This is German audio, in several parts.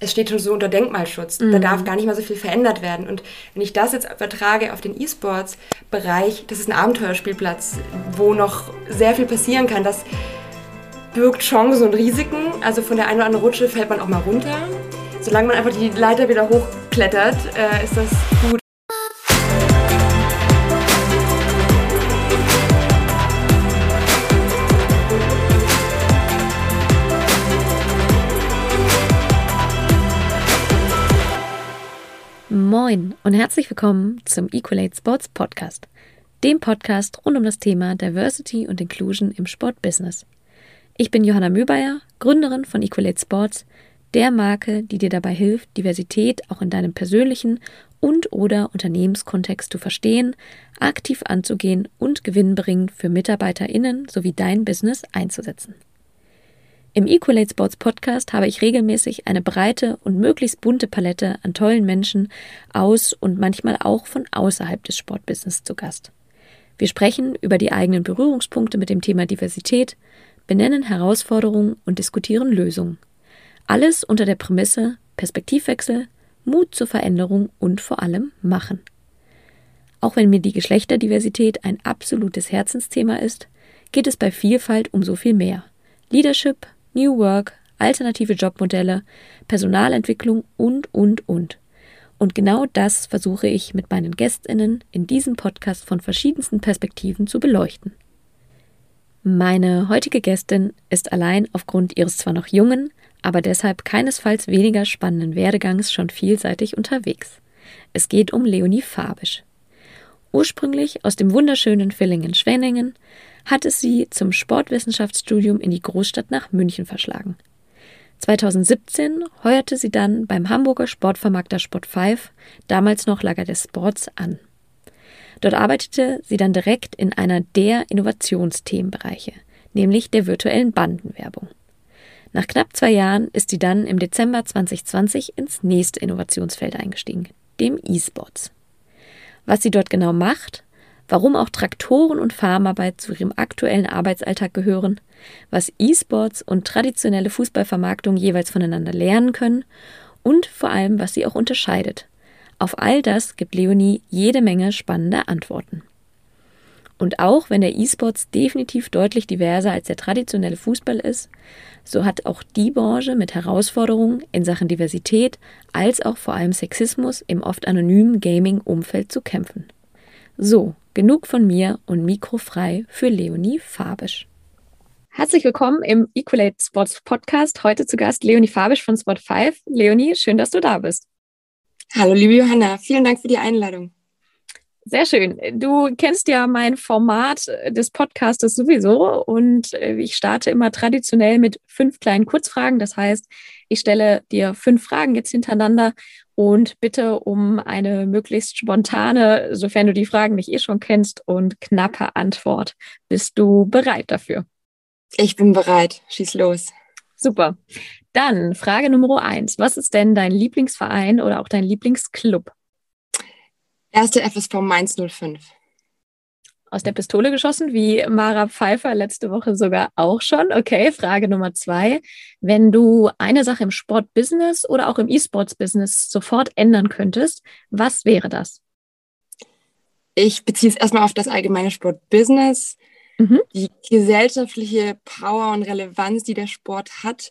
es steht schon so unter Denkmalschutz. Mhm. Da darf gar nicht mal so viel verändert werden. Und wenn ich das jetzt übertrage auf den E-Sports-Bereich, das ist ein Abenteuerspielplatz, wo noch sehr viel passieren kann. Das birgt Chancen und Risiken. Also von der einen oder anderen Rutsche fällt man auch mal runter. Solange man einfach die Leiter wieder hochklettert, äh, ist das gut. Moin und herzlich willkommen zum Equalate Sports Podcast, dem Podcast rund um das Thema Diversity und Inclusion im Sportbusiness. Ich bin Johanna Möbeyer, Gründerin von Equalate Sports, der Marke, die dir dabei hilft, Diversität auch in deinem persönlichen und oder Unternehmenskontext zu verstehen, aktiv anzugehen und gewinnbringend für MitarbeiterInnen sowie dein Business einzusetzen. Im Equalate Sports Podcast habe ich regelmäßig eine breite und möglichst bunte Palette an tollen Menschen aus und manchmal auch von außerhalb des Sportbusiness zu Gast. Wir sprechen über die eigenen Berührungspunkte mit dem Thema Diversität, benennen Herausforderungen und diskutieren Lösungen. Alles unter der Prämisse Perspektivwechsel, Mut zur Veränderung und vor allem Machen. Auch wenn mir die Geschlechterdiversität ein absolutes Herzensthema ist, geht es bei Vielfalt um so viel mehr. Leadership, New Work, alternative Jobmodelle, Personalentwicklung und, und, und. Und genau das versuche ich mit meinen Gästinnen in diesem Podcast von verschiedensten Perspektiven zu beleuchten. Meine heutige Gästin ist allein aufgrund ihres zwar noch jungen, aber deshalb keinesfalls weniger spannenden Werdegangs schon vielseitig unterwegs. Es geht um Leonie Fabisch. Ursprünglich aus dem wunderschönen Villingen-Schwenningen hat es sie zum Sportwissenschaftsstudium in die Großstadt nach München verschlagen. 2017 heuerte sie dann beim Hamburger Sportvermarkter Sport5, damals noch Lager des Sports, an. Dort arbeitete sie dann direkt in einer der Innovationsthemenbereiche, nämlich der virtuellen Bandenwerbung. Nach knapp zwei Jahren ist sie dann im Dezember 2020 ins nächste Innovationsfeld eingestiegen, dem E-Sports. Was sie dort genau macht warum auch Traktoren und Farmarbeit zu ihrem aktuellen Arbeitsalltag gehören, was E-Sports und traditionelle Fußballvermarktung jeweils voneinander lernen können und vor allem, was sie auch unterscheidet. Auf all das gibt Leonie jede Menge spannender Antworten. Und auch wenn der E-Sports definitiv deutlich diverser als der traditionelle Fußball ist, so hat auch die Branche mit Herausforderungen in Sachen Diversität als auch vor allem Sexismus im oft anonymen Gaming-Umfeld zu kämpfen. So, genug von mir und mikrofrei für Leonie Fabisch. Herzlich willkommen im Equalate Sports Podcast. Heute zu Gast Leonie Fabisch von Sport 5. Leonie, schön, dass du da bist. Hallo, liebe Johanna. Vielen Dank für die Einladung. Sehr schön. Du kennst ja mein Format des Podcastes sowieso und äh, ich starte immer traditionell mit fünf kleinen Kurzfragen. Das heißt, ich stelle dir fünf Fragen jetzt hintereinander und bitte um eine möglichst spontane, sofern du die Fragen nicht eh schon kennst, und knappe Antwort. Bist du bereit dafür? Ich bin bereit. Schieß los. Super. Dann Frage Nummer eins. Was ist denn dein Lieblingsverein oder auch dein Lieblingsclub? Erste FSV Mainz 05 aus der Pistole geschossen, wie Mara Pfeiffer letzte Woche sogar auch schon. Okay, Frage Nummer zwei. Wenn du eine Sache im Sportbusiness oder auch im E-Sports-Business sofort ändern könntest, was wäre das? Ich beziehe es erstmal auf das allgemeine Sportbusiness. Mhm. Die gesellschaftliche Power und Relevanz, die der Sport hat,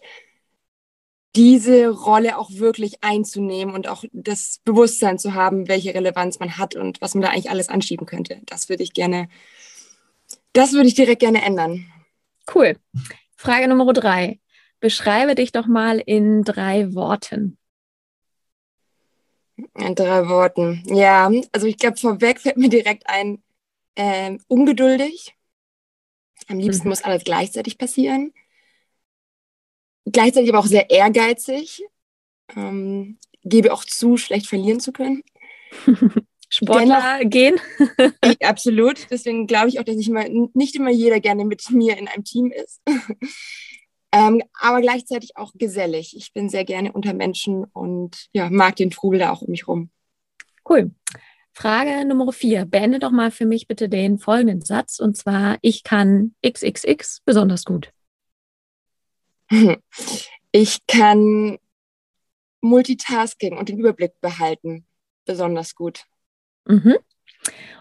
diese Rolle auch wirklich einzunehmen und auch das Bewusstsein zu haben, welche Relevanz man hat und was man da eigentlich alles anschieben könnte. Das würde ich gerne, das würde ich direkt gerne ändern. Cool. Frage Nummer drei. Beschreibe dich doch mal in drei Worten. In drei Worten. Ja, also ich glaube, vorweg fällt mir direkt ein, äh, ungeduldig. Am liebsten mhm. muss alles gleichzeitig passieren gleichzeitig aber auch sehr ehrgeizig. Ähm, gebe auch zu, schlecht verlieren zu können. Sportler Dennoch, gehen. ich, absolut. Deswegen glaube ich auch, dass ich immer, nicht immer jeder gerne mit mir in einem Team ist. ähm, aber gleichzeitig auch gesellig. Ich bin sehr gerne unter Menschen und ja, mag den Trubel da auch um mich rum. Cool. Frage Nummer vier. Beende doch mal für mich bitte den folgenden Satz und zwar: Ich kann XXX besonders gut. Ich kann Multitasking und den Überblick behalten besonders gut. Mhm.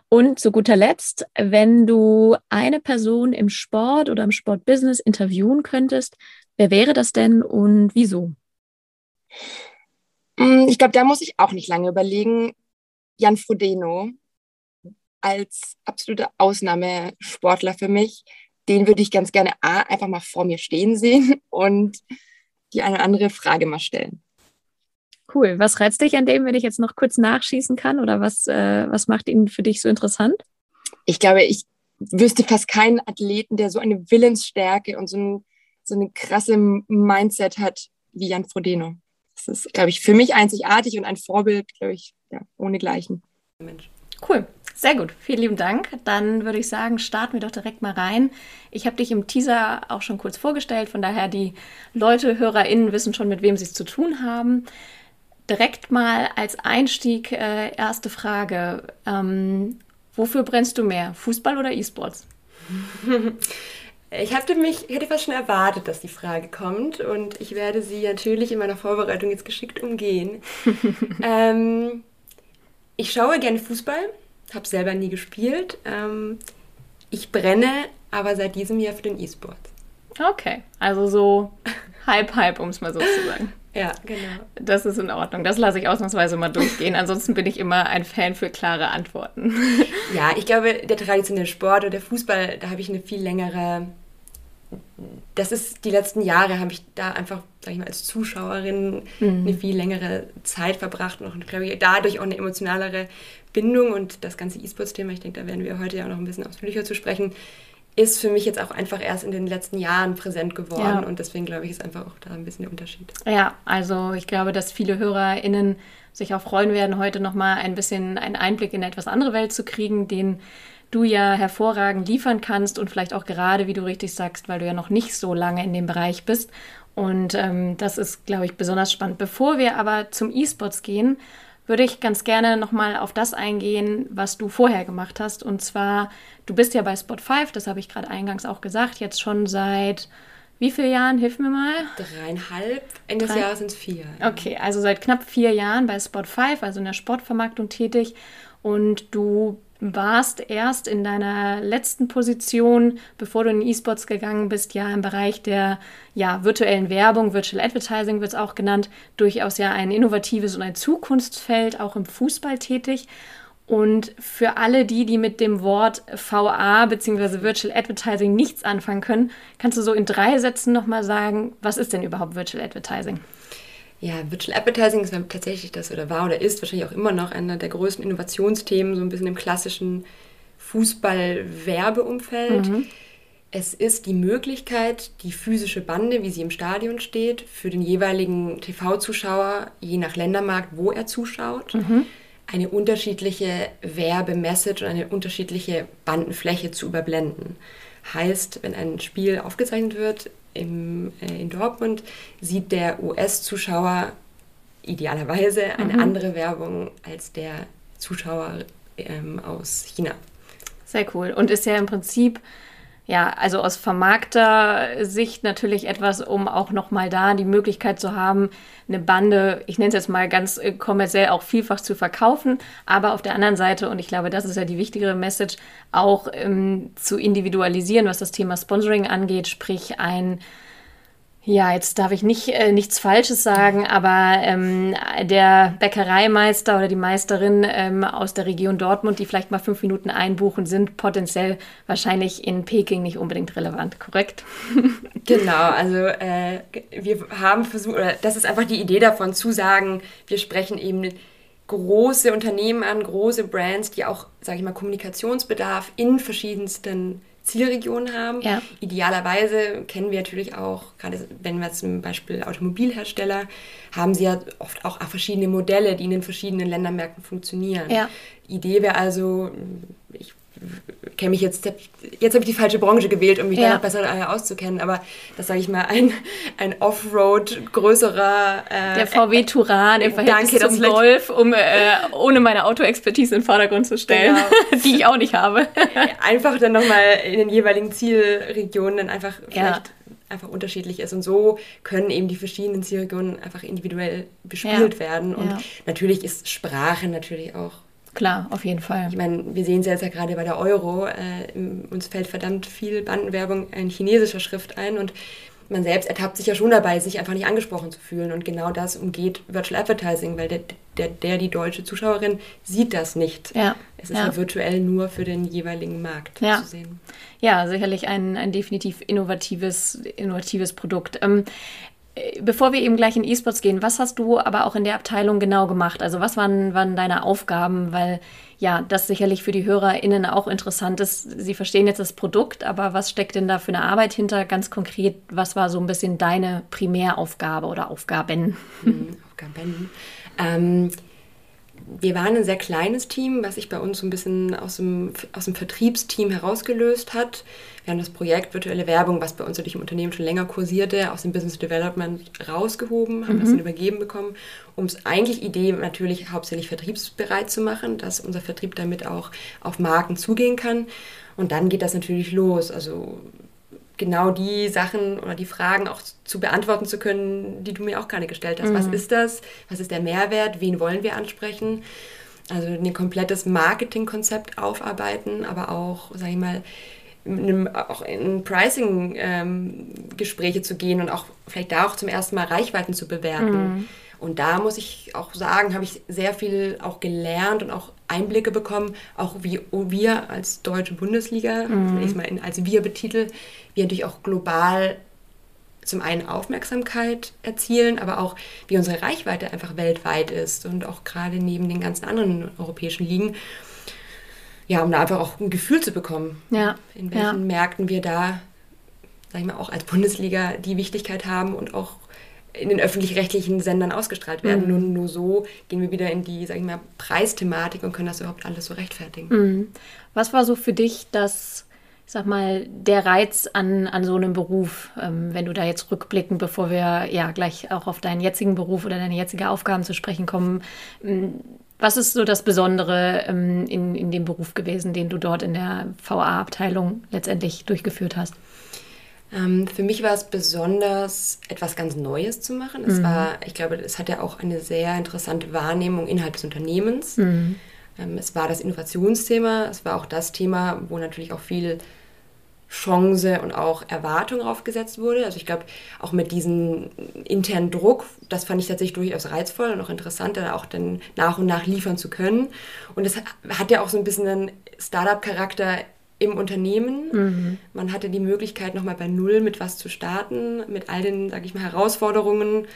Und zu guter Letzt, wenn du eine Person im Sport oder im Sportbusiness interviewen könntest, wer wäre das denn und wieso? Mm, ich glaube, da muss ich auch nicht lange überlegen. Jan Frodeno als absoluter Ausnahmesportler für mich. Den würde ich ganz gerne A, einfach mal vor mir stehen sehen und die eine oder andere Frage mal stellen. Cool. Was reizt dich an dem, wenn ich jetzt noch kurz nachschießen kann? Oder was, äh, was macht ihn für dich so interessant? Ich glaube, ich wüsste fast keinen Athleten, der so eine Willensstärke und so, ein, so eine krasse Mindset hat wie Jan Frodeno. Das ist, glaube ich, für mich einzigartig und ein Vorbild, glaube ich, ja, ohnegleichen. Mensch. Cool. Sehr gut, vielen lieben Dank. Dann würde ich sagen, starten wir doch direkt mal rein. Ich habe dich im Teaser auch schon kurz vorgestellt, von daher die Leute, HörerInnen wissen schon, mit wem sie es zu tun haben direkt mal als Einstieg äh, erste Frage. Ähm, wofür brennst du mehr, Fußball oder E-Sports? Ich hatte mich, ich hätte fast schon erwartet, dass die Frage kommt und ich werde sie natürlich in meiner Vorbereitung jetzt geschickt umgehen. ähm, ich schaue gerne Fußball, habe selber nie gespielt. Ähm, ich brenne aber seit diesem Jahr für den E-Sport. Okay, also so halb, halb, um es mal so zu sagen. Ja, genau. Das ist in Ordnung. Das lasse ich ausnahmsweise mal durchgehen. Ansonsten bin ich immer ein Fan für klare Antworten. Ja, ich glaube, der traditionelle Sport oder der Fußball, da habe ich eine viel längere. Das ist die letzten Jahre, habe ich da einfach, sag ich mal, als Zuschauerin mhm. eine viel längere Zeit verbracht und glaube ich, dadurch auch eine emotionalere Bindung und das ganze E-Sports-Thema, ich denke, da werden wir heute ja auch noch ein bisschen ausführlicher zu sprechen, ist für mich jetzt auch einfach erst in den letzten Jahren präsent geworden ja. und deswegen glaube ich, ist einfach auch da ein bisschen der Unterschied. Ja, also ich glaube, dass viele HörerInnen sich auch freuen werden, heute nochmal ein bisschen einen Einblick in eine etwas andere Welt zu kriegen, den du ja hervorragend liefern kannst und vielleicht auch gerade, wie du richtig sagst, weil du ja noch nicht so lange in dem Bereich bist. Und ähm, das ist, glaube ich, besonders spannend. Bevor wir aber zum E-Sports gehen, würde ich ganz gerne nochmal auf das eingehen, was du vorher gemacht hast. Und zwar, du bist ja bei Spot 5, das habe ich gerade eingangs auch gesagt, jetzt schon seit wie vielen Jahren? Hilf mir mal. Dreieinhalb. Ende des Jahres sind es vier. Okay, also seit knapp vier Jahren bei Spot 5, also in der Sportvermarktung tätig. Und du warst erst in deiner letzten Position, bevor du in E-Sports gegangen bist, ja im Bereich der ja, virtuellen Werbung, Virtual Advertising wird es auch genannt, durchaus ja ein innovatives und ein Zukunftsfeld, auch im Fußball tätig. Und für alle die, die mit dem Wort VA bzw. Virtual Advertising nichts anfangen können, kannst du so in drei Sätzen nochmal sagen, was ist denn überhaupt Virtual Advertising? Ja, Virtual Advertising ist tatsächlich das oder war oder ist wahrscheinlich auch immer noch einer der größten Innovationsthemen, so ein bisschen im klassischen Fußball-Werbeumfeld. Mhm. Es ist die Möglichkeit, die physische Bande, wie sie im Stadion steht, für den jeweiligen TV-Zuschauer, je nach Ländermarkt, wo er zuschaut, mhm. eine unterschiedliche Werbemessage und eine unterschiedliche Bandenfläche zu überblenden. Heißt, wenn ein Spiel aufgezeichnet wird, im, äh, in Dortmund sieht der US-Zuschauer idealerweise eine mhm. andere Werbung als der Zuschauer ähm, aus China. Sehr cool. Und ist ja im Prinzip ja, also aus vermarkter Sicht natürlich etwas, um auch nochmal da die Möglichkeit zu haben, eine Bande, ich nenne es jetzt mal ganz äh, kommerziell, auch vielfach zu verkaufen, aber auf der anderen Seite, und ich glaube, das ist ja die wichtigere Message, auch ähm, zu individualisieren, was das Thema Sponsoring angeht, sprich ein ja, jetzt darf ich nicht äh, nichts Falsches sagen, aber ähm, der Bäckereimeister oder die Meisterin ähm, aus der Region Dortmund, die vielleicht mal fünf Minuten einbuchen, sind potenziell wahrscheinlich in Peking nicht unbedingt relevant, korrekt? genau, also äh, wir haben versucht, oder das ist einfach die Idee davon zu sagen, wir sprechen eben große Unternehmen an, große Brands, die auch, sage ich mal, Kommunikationsbedarf in verschiedensten Zielregionen haben. Ja. Idealerweise kennen wir natürlich auch, gerade wenn wir zum Beispiel Automobilhersteller, haben sie ja oft auch verschiedene Modelle, die in den verschiedenen Ländermärkten funktionieren. Ja. Idee wäre also, ich kenne mich jetzt, jetzt habe ich die falsche Branche gewählt, um mich ja. da noch besser äh, auszukennen, aber das sage ich mal, ein, ein Offroad größerer... Äh, der VW Touran im Verhältnis danke, zum Golf, um äh, ohne meine Autoexpertise in den Vordergrund zu stellen, genau. die ich auch nicht habe. einfach dann nochmal in den jeweiligen Zielregionen dann einfach vielleicht einfach unterschiedlich ist. Und so können eben die verschiedenen Zielregionen einfach individuell bespielt ja. werden. Und ja. natürlich ist Sprache natürlich auch Klar, auf jeden Fall. Ich meine, wir sehen es jetzt ja gerade bei der Euro. Äh, uns fällt verdammt viel Bandenwerbung in chinesischer Schrift ein und man selbst ertappt sich ja schon dabei, sich einfach nicht angesprochen zu fühlen. Und genau das umgeht Virtual Advertising, weil der, der, der die deutsche Zuschauerin sieht das nicht. Ja. Es ist ja. ja virtuell nur für den jeweiligen Markt ja. zu sehen. Ja, sicherlich ein, ein definitiv innovatives, innovatives Produkt. Ähm, Bevor wir eben gleich in E-Sports gehen, was hast du aber auch in der Abteilung genau gemacht? Also was waren, waren deine Aufgaben? Weil ja, das sicherlich für die HörerInnen auch interessant ist. Sie verstehen jetzt das Produkt, aber was steckt denn da für eine Arbeit hinter? Ganz konkret, was war so ein bisschen deine Primäraufgabe oder Aufgaben? Mhm, Aufgaben. Ähm, wir waren ein sehr kleines Team, was sich bei uns so ein bisschen aus dem, aus dem Vertriebsteam herausgelöst hat. Wir haben das Projekt Virtuelle Werbung, was bei uns natürlich im Unternehmen schon länger kursierte, aus dem Business Development rausgehoben, haben mhm. das dann übergeben bekommen, um es eigentlich Idee natürlich hauptsächlich vertriebsbereit zu machen, dass unser Vertrieb damit auch auf Marken zugehen kann. Und dann geht das natürlich los. Also genau die Sachen oder die Fragen auch zu beantworten zu können, die du mir auch gerade gestellt hast. Mhm. Was ist das? Was ist der Mehrwert? Wen wollen wir ansprechen? Also ein komplettes Marketingkonzept aufarbeiten, aber auch, sag ich mal, in, auch in Pricing-Gespräche ähm, zu gehen und auch vielleicht da auch zum ersten Mal Reichweiten zu bewerten. Mhm. Und da muss ich auch sagen, habe ich sehr viel auch gelernt und auch Einblicke bekommen, auch wie wir als deutsche Bundesliga, mhm. wenn ich es mal in, als wir betitel, wir natürlich auch global zum einen Aufmerksamkeit erzielen, aber auch wie unsere Reichweite einfach weltweit ist und auch gerade neben den ganzen anderen europäischen Ligen. Ja, um da einfach auch ein Gefühl zu bekommen, ja. in welchen ja. Märkten wir da, sag ich mal, auch als Bundesliga die Wichtigkeit haben und auch in den öffentlich-rechtlichen Sendern ausgestrahlt werden. Mhm. Nur, nur so gehen wir wieder in die, sag ich mal, Preisthematik und können das überhaupt alles so rechtfertigen. Mhm. Was war so für dich das, ich sag mal, der Reiz an, an so einem Beruf, ähm, wenn du da jetzt rückblicken, bevor wir ja gleich auch auf deinen jetzigen Beruf oder deine jetzige Aufgaben zu sprechen kommen, ähm, was ist so das Besondere ähm, in, in dem Beruf gewesen, den du dort in der VA-Abteilung letztendlich durchgeführt hast? Ähm, für mich war es besonders, etwas ganz Neues zu machen. Es mhm. war, ich glaube, es hatte auch eine sehr interessante Wahrnehmung innerhalb des Unternehmens. Mhm. Ähm, es war das Innovationsthema, es war auch das Thema, wo natürlich auch viel Chance und auch Erwartung aufgesetzt wurde. Also ich glaube, auch mit diesem internen Druck, das fand ich tatsächlich durchaus reizvoll und auch interessant, dann auch dann nach und nach liefern zu können. Und es hat ja auch so ein bisschen einen Startup-Charakter im Unternehmen. Mhm. Man hatte die Möglichkeit, nochmal bei Null mit was zu starten, mit all den, sag ich mal, Herausforderungen.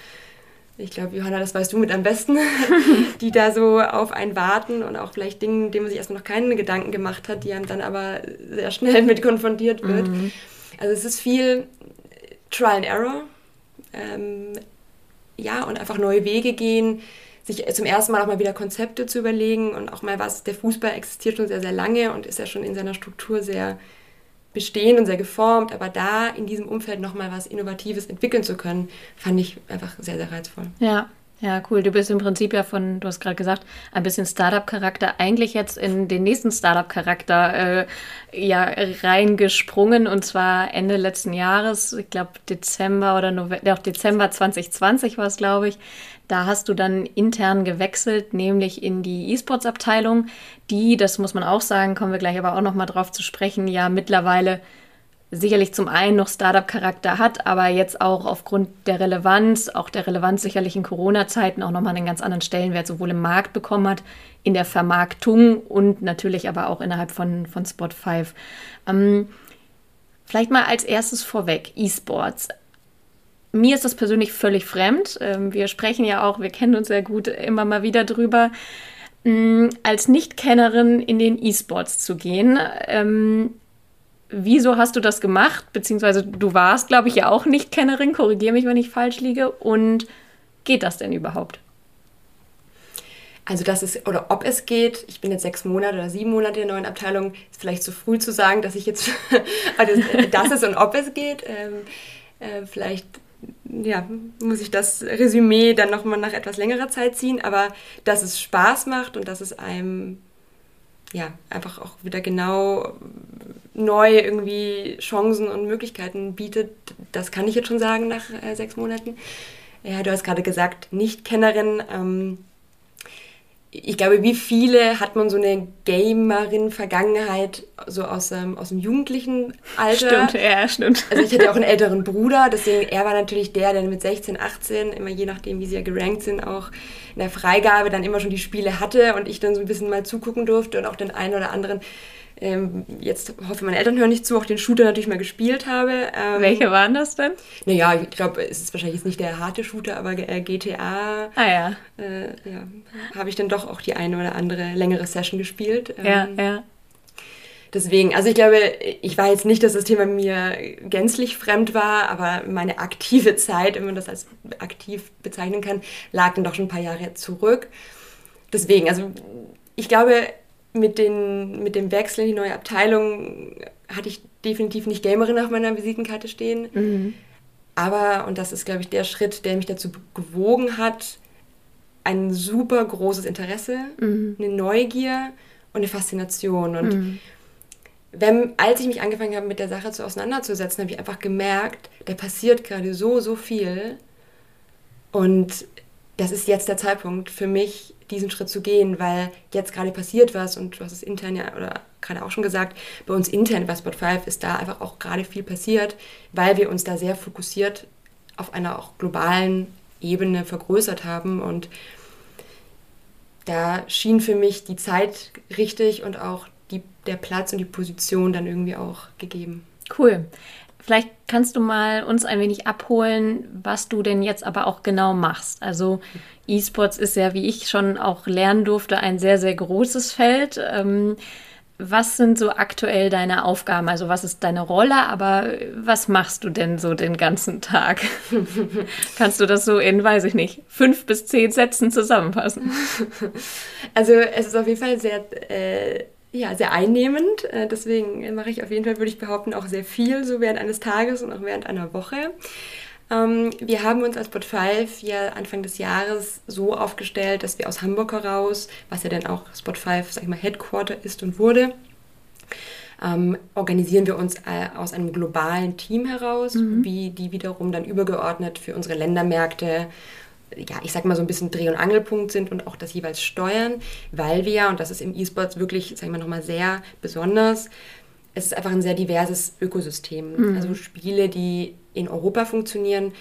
Ich glaube, Johanna, das weißt du mit am besten, die da so auf einen warten und auch vielleicht Dinge, denen man sich erstmal noch keine Gedanken gemacht hat, die einem dann aber sehr schnell mit konfrontiert wird. Mhm. Also es ist viel Trial and Error. Ähm, ja, und einfach neue Wege gehen sich zum ersten Mal auch mal wieder Konzepte zu überlegen und auch mal was, der Fußball existiert schon sehr, sehr lange und ist ja schon in seiner Struktur sehr bestehend und sehr geformt, aber da in diesem Umfeld nochmal was Innovatives entwickeln zu können, fand ich einfach sehr, sehr reizvoll. Ja, ja, cool. Du bist im Prinzip ja von, du hast gerade gesagt, ein bisschen Startup-Charakter eigentlich jetzt in den nächsten Startup-Charakter äh, ja reingesprungen und zwar Ende letzten Jahres, ich glaube Dezember oder November, auch Dezember 2020 war es, glaube ich. Da hast du dann intern gewechselt, nämlich in die E-Sports-Abteilung, die, das muss man auch sagen, kommen wir gleich aber auch nochmal drauf zu sprechen, ja mittlerweile sicherlich zum einen noch Startup-Charakter hat, aber jetzt auch aufgrund der Relevanz, auch der Relevanz sicherlich in Corona-Zeiten auch nochmal einen ganz anderen Stellenwert sowohl im Markt bekommen hat, in der Vermarktung und natürlich aber auch innerhalb von, von Spot 5. Ähm, vielleicht mal als erstes vorweg, E-Sports. Mir ist das persönlich völlig fremd. Ähm, wir sprechen ja auch, wir kennen uns sehr gut immer mal wieder drüber. Ähm, als Nicht-Kennerin in den E-Sports zu gehen, ähm, wieso hast du das gemacht? Beziehungsweise du warst, glaube ich, ja auch nicht Kennerin, korrigiere mich, wenn ich falsch liege. Und geht das denn überhaupt? Also das ist, oder ob es geht, ich bin jetzt sechs Monate oder sieben Monate in der neuen Abteilung, ist vielleicht zu früh zu sagen, dass ich jetzt, also das ist und ob es geht. Ähm, äh, vielleicht ja, muss ich das Resümee dann nochmal nach etwas längerer Zeit ziehen, aber dass es Spaß macht und dass es einem ja, einfach auch wieder genau neu irgendwie Chancen und Möglichkeiten bietet. Das kann ich jetzt schon sagen nach äh, sechs Monaten. Ja, du hast gerade gesagt, Nicht-Kennerin. Ähm, ich glaube, wie viele hat man so eine Gamerin-Vergangenheit so aus, ähm, aus dem jugendlichen Alter? Stimmt, ja, stimmt. Also ich hatte auch einen älteren Bruder, deswegen er war natürlich der, der mit 16, 18, immer je nachdem, wie sie ja gerankt sind, auch in der Freigabe dann immer schon die Spiele hatte und ich dann so ein bisschen mal zugucken durfte und auch den einen oder anderen ähm, jetzt hoffe meine Eltern hören nicht zu, auch den Shooter natürlich mal gespielt habe. Ähm, Welche waren das denn? Naja, ich glaube, es ist wahrscheinlich jetzt nicht der harte Shooter, aber äh, GTA. Ah ja. Äh, ja habe ich dann doch auch die eine oder andere längere Session gespielt. Ähm, ja, ja. Deswegen, also ich glaube, ich war jetzt nicht, dass das Thema mir gänzlich fremd war, aber meine aktive Zeit, wenn man das als aktiv bezeichnen kann, lag dann doch schon ein paar Jahre zurück. Deswegen, also ich glaube, mit, den, mit dem Wechsel in die neue Abteilung hatte ich definitiv nicht Gamerin auf meiner Visitenkarte stehen. Mhm. Aber, und das ist, glaube ich, der Schritt, der mich dazu gewogen hat, ein super großes Interesse, mhm. eine Neugier und eine Faszination. Und mhm. wenn, als ich mich angefangen habe, mit der Sache zu auseinanderzusetzen, habe ich einfach gemerkt, da passiert gerade so, so viel. Und das ist jetzt der Zeitpunkt für mich, diesen Schritt zu gehen, weil jetzt gerade passiert was und du hast es intern ja oder gerade auch schon gesagt, bei uns intern bei Spot 5 ist da einfach auch gerade viel passiert, weil wir uns da sehr fokussiert auf einer auch globalen Ebene vergrößert haben und da schien für mich die Zeit richtig und auch die, der Platz und die Position dann irgendwie auch gegeben. Cool. Vielleicht kannst du mal uns ein wenig abholen, was du denn jetzt aber auch genau machst. Also E-Sports ist ja, wie ich schon auch lernen durfte, ein sehr, sehr großes Feld. Ähm, was sind so aktuell deine Aufgaben? Also was ist deine Rolle, aber was machst du denn so den ganzen Tag? Kannst du das so in, weiß ich nicht, fünf bis zehn Sätzen zusammenfassen? Also es ist auf jeden Fall sehr äh, ja, sehr einnehmend. Äh, deswegen mache ich auf jeden Fall, würde ich behaupten, auch sehr viel, so während eines Tages und auch während einer Woche. Ähm, wir haben uns als Bot 5 ja Anfang des Jahres so aufgestellt, dass wir aus Hamburg heraus, was ja dann auch Spot 5, sag ich mal, Headquarter ist und wurde, ähm, organisieren wir uns äh, aus einem globalen Team heraus, mhm. wie die wiederum dann übergeordnet für unsere Ländermärkte ja, ich sag mal so ein bisschen Dreh- und Angelpunkt sind und auch das jeweils steuern, weil wir, und das ist im E-Sports wirklich, sag ich mal, nochmal sehr besonders, es ist einfach ein sehr diverses Ökosystem. Mhm. Also Spiele, die in Europa funktionieren,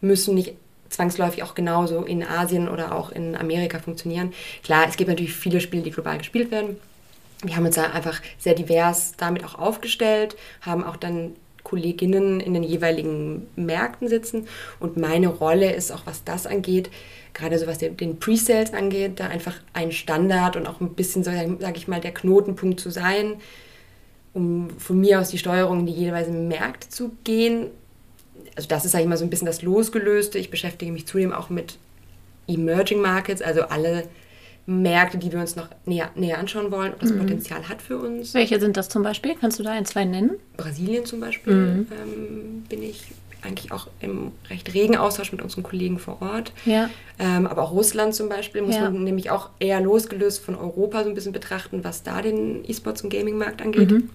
müssen nicht zwangsläufig auch genauso in Asien oder auch in Amerika funktionieren. Klar, es gibt natürlich viele Spiele, die global gespielt werden. Wir haben uns da einfach sehr divers damit auch aufgestellt, haben auch dann Kolleginnen in den jeweiligen Märkten sitzen. Und meine Rolle ist auch, was das angeht, gerade so was den Pre-Sales angeht, da einfach ein Standard und auch ein bisschen, so, sage ich mal, der Knotenpunkt zu sein, um von mir aus die Steuerung in die jeweiligen Märkte zu gehen. Also das ist, sage ich mal, so ein bisschen das Losgelöste. Ich beschäftige mich zudem auch mit Emerging Markets, also alle Märkte, die wir uns noch näher, näher anschauen wollen, ob das mhm. Potenzial hat für uns. Welche sind das zum Beispiel? Kannst du da ein, zwei nennen? Brasilien zum Beispiel mhm. ähm, bin ich eigentlich auch im recht regen Austausch mit unseren Kollegen vor Ort. Ja. Ähm, aber auch Russland zum Beispiel muss ja. man nämlich auch eher losgelöst von Europa so ein bisschen betrachten, was da den E-Sports- und Gaming-Markt angeht. Mhm.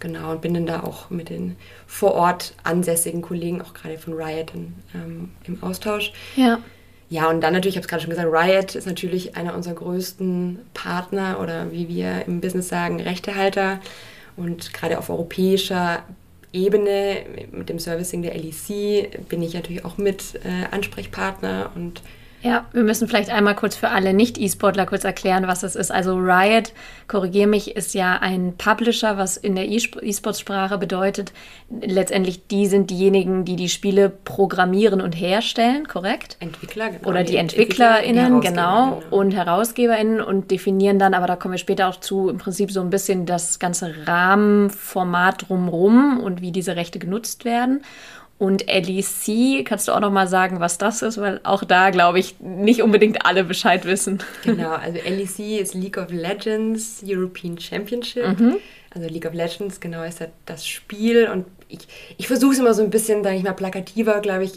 Genau, und bin dann da auch mit den vor Ort ansässigen Kollegen, auch gerade von Riot, in, ähm, im Austausch. Ja. Ja, und dann natürlich, ich habe es gerade schon gesagt, Riot ist natürlich einer unserer größten Partner oder wie wir im Business sagen, Rechtehalter. Und gerade auf europäischer Ebene mit dem Servicing der LEC bin ich natürlich auch mit äh, Ansprechpartner und ja, wir müssen vielleicht einmal kurz für alle Nicht-E-Sportler kurz erklären, was das ist. Also Riot, korrigiere mich, ist ja ein Publisher, was in der E-Sports-Sprache bedeutet, letztendlich die sind diejenigen, die die Spiele programmieren und herstellen, korrekt? Entwickler, genau. Oder die EntwicklerInnen, Entwickler, genau, genau, und HerausgeberInnen und definieren dann, aber da kommen wir später auch zu, im Prinzip so ein bisschen das ganze Rahmenformat drumherum und wie diese Rechte genutzt werden. Und LEC, kannst du auch noch mal sagen, was das ist? Weil auch da, glaube ich, nicht unbedingt alle Bescheid wissen. Genau, also LEC ist League of Legends European Championship. Mhm. Also League of Legends, genau, ist das, das Spiel. Und ich, ich versuche es immer so ein bisschen, sage ich mal, plakativer, glaube ich,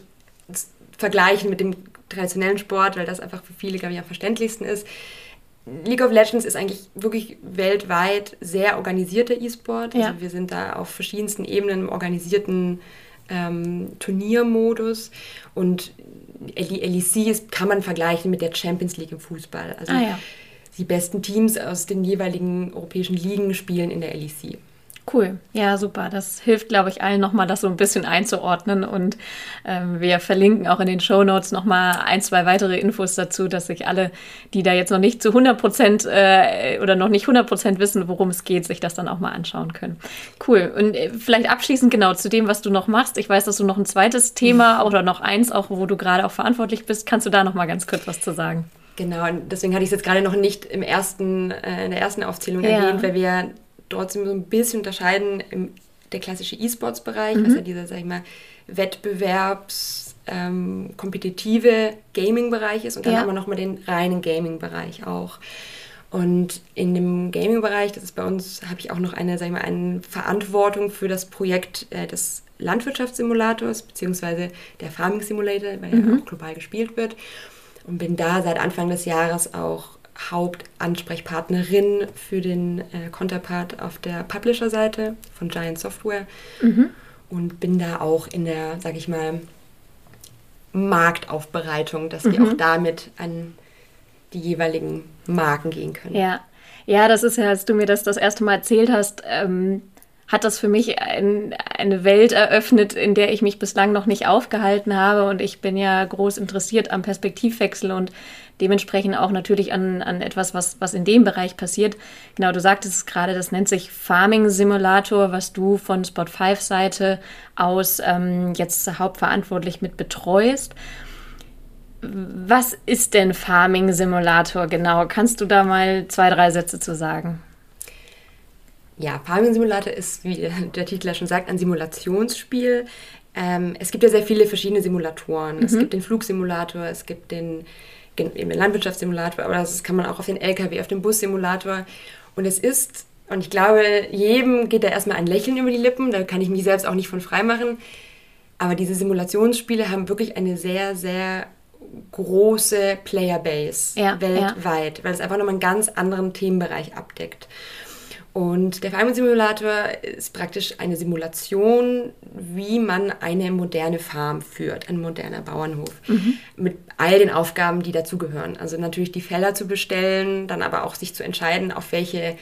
zu vergleichen mit dem traditionellen Sport, weil das einfach für viele, glaube ich, am verständlichsten ist. League of Legends ist eigentlich wirklich weltweit sehr organisierter E-Sport. Also ja. wir sind da auf verschiedensten Ebenen im organisierten ähm, Turniermodus und LEC ist, kann man vergleichen mit der Champions League im Fußball. Also ah, ja. die besten Teams aus den jeweiligen europäischen Ligen spielen in der LEC. Cool, ja, super. Das hilft, glaube ich, allen nochmal, das so ein bisschen einzuordnen. Und ähm, wir verlinken auch in den Show Notes nochmal ein, zwei weitere Infos dazu, dass sich alle, die da jetzt noch nicht zu 100 Prozent äh, oder noch nicht 100 Prozent wissen, worum es geht, sich das dann auch mal anschauen können. Cool. Und äh, vielleicht abschließend genau zu dem, was du noch machst. Ich weiß, dass du noch ein zweites Thema oder noch eins, auch wo du gerade auch verantwortlich bist. Kannst du da nochmal ganz kurz was zu sagen? Genau, und deswegen hatte ich es jetzt gerade noch nicht im ersten, äh, in der ersten Aufzählung ja. erwähnt, weil wir trotzdem so ein bisschen unterscheiden im der klassische E-Sports-Bereich, mhm. was ja dieser, sag ich mal, Wettbewerbs, ähm, kompetitive Gaming-Bereich ist und dann ja. haben wir nochmal den reinen Gaming-Bereich auch. Und in dem Gaming-Bereich, das ist bei uns, habe ich auch noch eine, sag ich mal, eine Verantwortung für das Projekt äh, des Landwirtschaftssimulators, beziehungsweise der Farming Simulator, weil mhm. ja auch global gespielt wird. Und bin da seit Anfang des Jahres auch Hauptansprechpartnerin für den äh, Counterpart auf der Publisher-Seite von Giant Software mhm. und bin da auch in der, sag ich mal, Marktaufbereitung, dass mhm. wir auch damit an die jeweiligen Marken gehen können. Ja. Ja, das ist ja, als du mir das das erste Mal erzählt hast, ähm, hat das für mich ein, eine Welt eröffnet, in der ich mich bislang noch nicht aufgehalten habe. Und ich bin ja groß interessiert am Perspektivwechsel und dementsprechend auch natürlich an, an etwas, was, was in dem Bereich passiert. Genau, du sagtest es gerade, das nennt sich Farming Simulator, was du von Spot 5 Seite aus ähm, jetzt hauptverantwortlich mit betreust. Was ist denn Farming Simulator genau? Kannst du da mal zwei, drei Sätze zu sagen? Ja, Farming Simulator ist, wie der Titel schon sagt, ein Simulationsspiel. Ähm, es gibt ja sehr viele verschiedene Simulatoren. Mhm. Es gibt den Flugsimulator, es gibt den eben den Landwirtschaftssimulator, aber das kann man auch auf den LKW, auf den Bussimulator. Und es ist, und ich glaube, jedem geht da erstmal ein Lächeln über die Lippen, da kann ich mich selbst auch nicht von frei machen. Aber diese Simulationsspiele haben wirklich eine sehr, sehr große Playerbase ja, weltweit, ja. weil es einfach nochmal einen ganz anderen Themenbereich abdeckt. Und der Farming Simulator ist praktisch eine Simulation, wie man eine moderne Farm führt, ein moderner Bauernhof. Mhm. Mit all den Aufgaben, die dazugehören. Also natürlich die Felder zu bestellen, dann aber auch sich zu entscheiden, auf welche,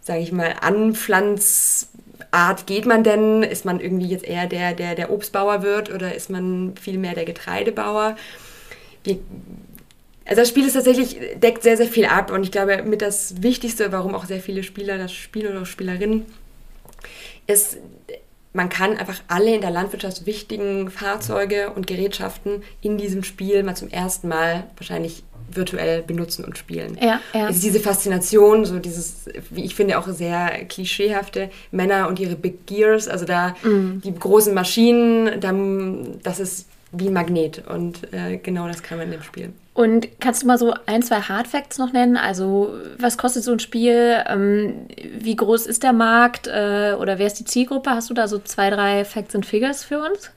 sage ich mal, Anpflanzart geht man denn? Ist man irgendwie jetzt eher der, der der Obstbauer wird oder ist man vielmehr der Getreidebauer? Wir also das Spiel ist tatsächlich, deckt sehr, sehr viel ab und ich glaube, mit das Wichtigste, warum auch sehr viele Spieler das spielen oder Spielerinnen, ist, man kann einfach alle in der Landwirtschaft wichtigen Fahrzeuge und Gerätschaften in diesem Spiel mal zum ersten Mal wahrscheinlich virtuell benutzen und spielen. Ja, ja. Also diese Faszination, so dieses, wie ich finde, auch sehr klischeehafte Männer und ihre Big Gears, also da mm. die großen Maschinen, dann, das ist wie ein Magnet und äh, genau das kann man in dem Spiel. Und kannst du mal so ein, zwei Hardfacts noch nennen? Also, was kostet so ein Spiel? Ähm, wie groß ist der Markt? Äh, oder wer ist die Zielgruppe? Hast du da so zwei, drei Facts and Figures für uns?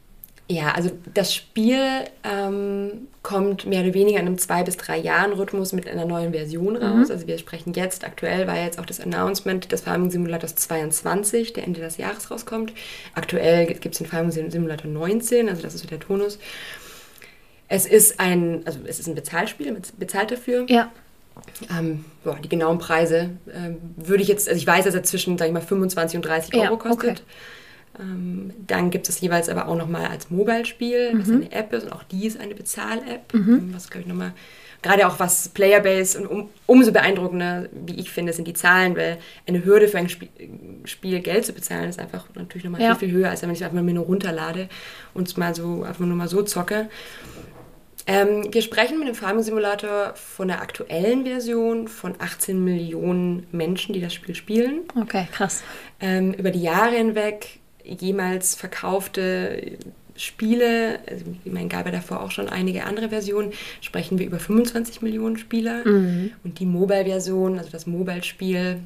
Ja, also das Spiel ähm, kommt mehr oder weniger in einem zwei bis drei Jahren Rhythmus mit einer neuen Version raus. Mhm. Also wir sprechen jetzt, aktuell war jetzt auch das Announcement des Farming Simulators 22, der Ende des Jahres rauskommt. Aktuell gibt es den Farming Simulator 19, also das ist so der Tonus. Es ist ein, also es ist ein Bezahlspiel, bezahlt dafür. Ja. Ähm, boah, die genauen Preise ähm, würde ich jetzt, also ich weiß, dass er zwischen, sag ich mal, 25 und 30 Euro ja, kostet. Okay. Ähm, dann gibt es jeweils aber auch nochmal als Mobile-Spiel, mhm. was eine App ist und auch die ist eine Bezahl-App, mhm. Ähm, was glaube ich nochmal gerade auch was Playerbase und um, umso beeindruckender, wie ich finde, sind die Zahlen, weil eine Hürde für ein Spiel, Spiel Geld zu bezahlen ist einfach natürlich nochmal ja. viel, viel höher, als wenn ich es einfach mal nur runterlade und es mal so einfach nur mal so zocke. Ähm, wir sprechen mit dem Farming Simulator von der aktuellen Version von 18 Millionen Menschen, die das Spiel spielen. Okay, krass. Ähm, über die Jahre hinweg jemals verkaufte Spiele, also ich meine, gab ja davor auch schon einige andere Versionen, sprechen wir über 25 Millionen Spieler. Mhm. Und die Mobile-Version, also das Mobile-Spiel,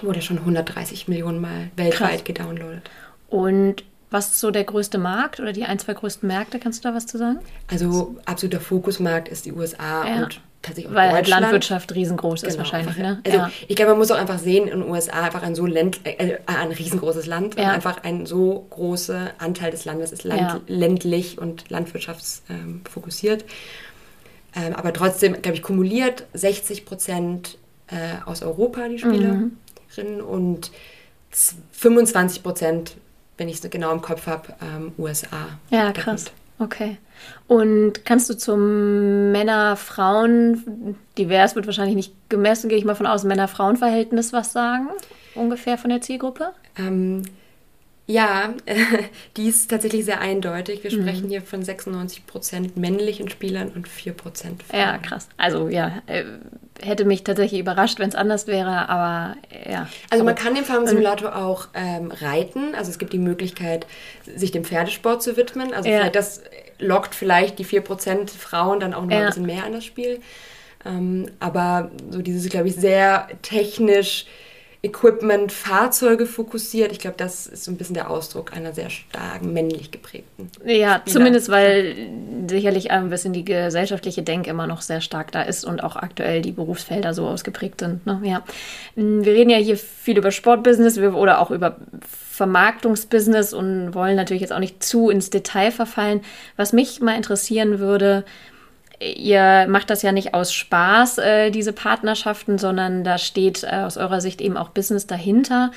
wurde schon 130 Millionen Mal weltweit Krass. gedownloadet. Und Was ist so der größte Markt oder die ein, zwei größten Märkte? Kannst du da was zu sagen? Also absoluter Fokusmarkt ist die USA ja. und tatsächlich Weil halt Landwirtschaft riesengroß genau, ist wahrscheinlich. Einfach, ne? Also ja. ich glaube, man muss auch einfach sehen, in den USA einfach ein so Länd, äh, ein riesengroßes Land ja. und einfach ein so großer Anteil des Landes ist land, ländlich und landwirtschaftsfokussiert. Ähm, ähm, aber trotzdem, glaube ich, kumuliert 60 Prozent äh, aus Europa die Spielerinnen mhm. und 25 Prozent wenn ich es genau im Kopf habe, ähm, USA. Ja, krass. Okay. Und kannst du zum Männer-Frauen, divers wird wahrscheinlich nicht gemessen, gehe ich mal von aus, Männer-Frauen-Verhältnis was sagen? Ungefähr von der Zielgruppe? Ähm, ja, die ist tatsächlich sehr eindeutig. Wir mhm. sprechen hier von 96% männlichen Spielern und 4 Frauen. Ja, krass. Also ja, äh, hätte mich tatsächlich überrascht, wenn es anders wäre, aber ja. Also man kann den Farm-Simulator auch ähm, reiten. Also es gibt die Möglichkeit, sich dem Pferdesport zu widmen. Also ja. das lockt vielleicht die 4% Frauen dann auch noch ja. ein bisschen mehr an das Spiel. Ähm, aber so dieses, glaube ich, sehr technisch Equipment, Fahrzeuge fokussiert. Ich glaube, das ist so ein bisschen der Ausdruck einer sehr starken männlich geprägten. Ja, Spieler. zumindest weil sicherlich ein bisschen die gesellschaftliche Denk immer noch sehr stark da ist und auch aktuell die Berufsfelder so ausgeprägt sind. Ne? Ja. Wir reden ja hier viel über Sportbusiness oder auch über Vermarktungsbusiness und wollen natürlich jetzt auch nicht zu ins Detail verfallen. Was mich mal interessieren würde, ihr macht das ja nicht aus Spaß, äh, diese Partnerschaften, sondern da steht äh, aus eurer Sicht eben auch Business dahinter.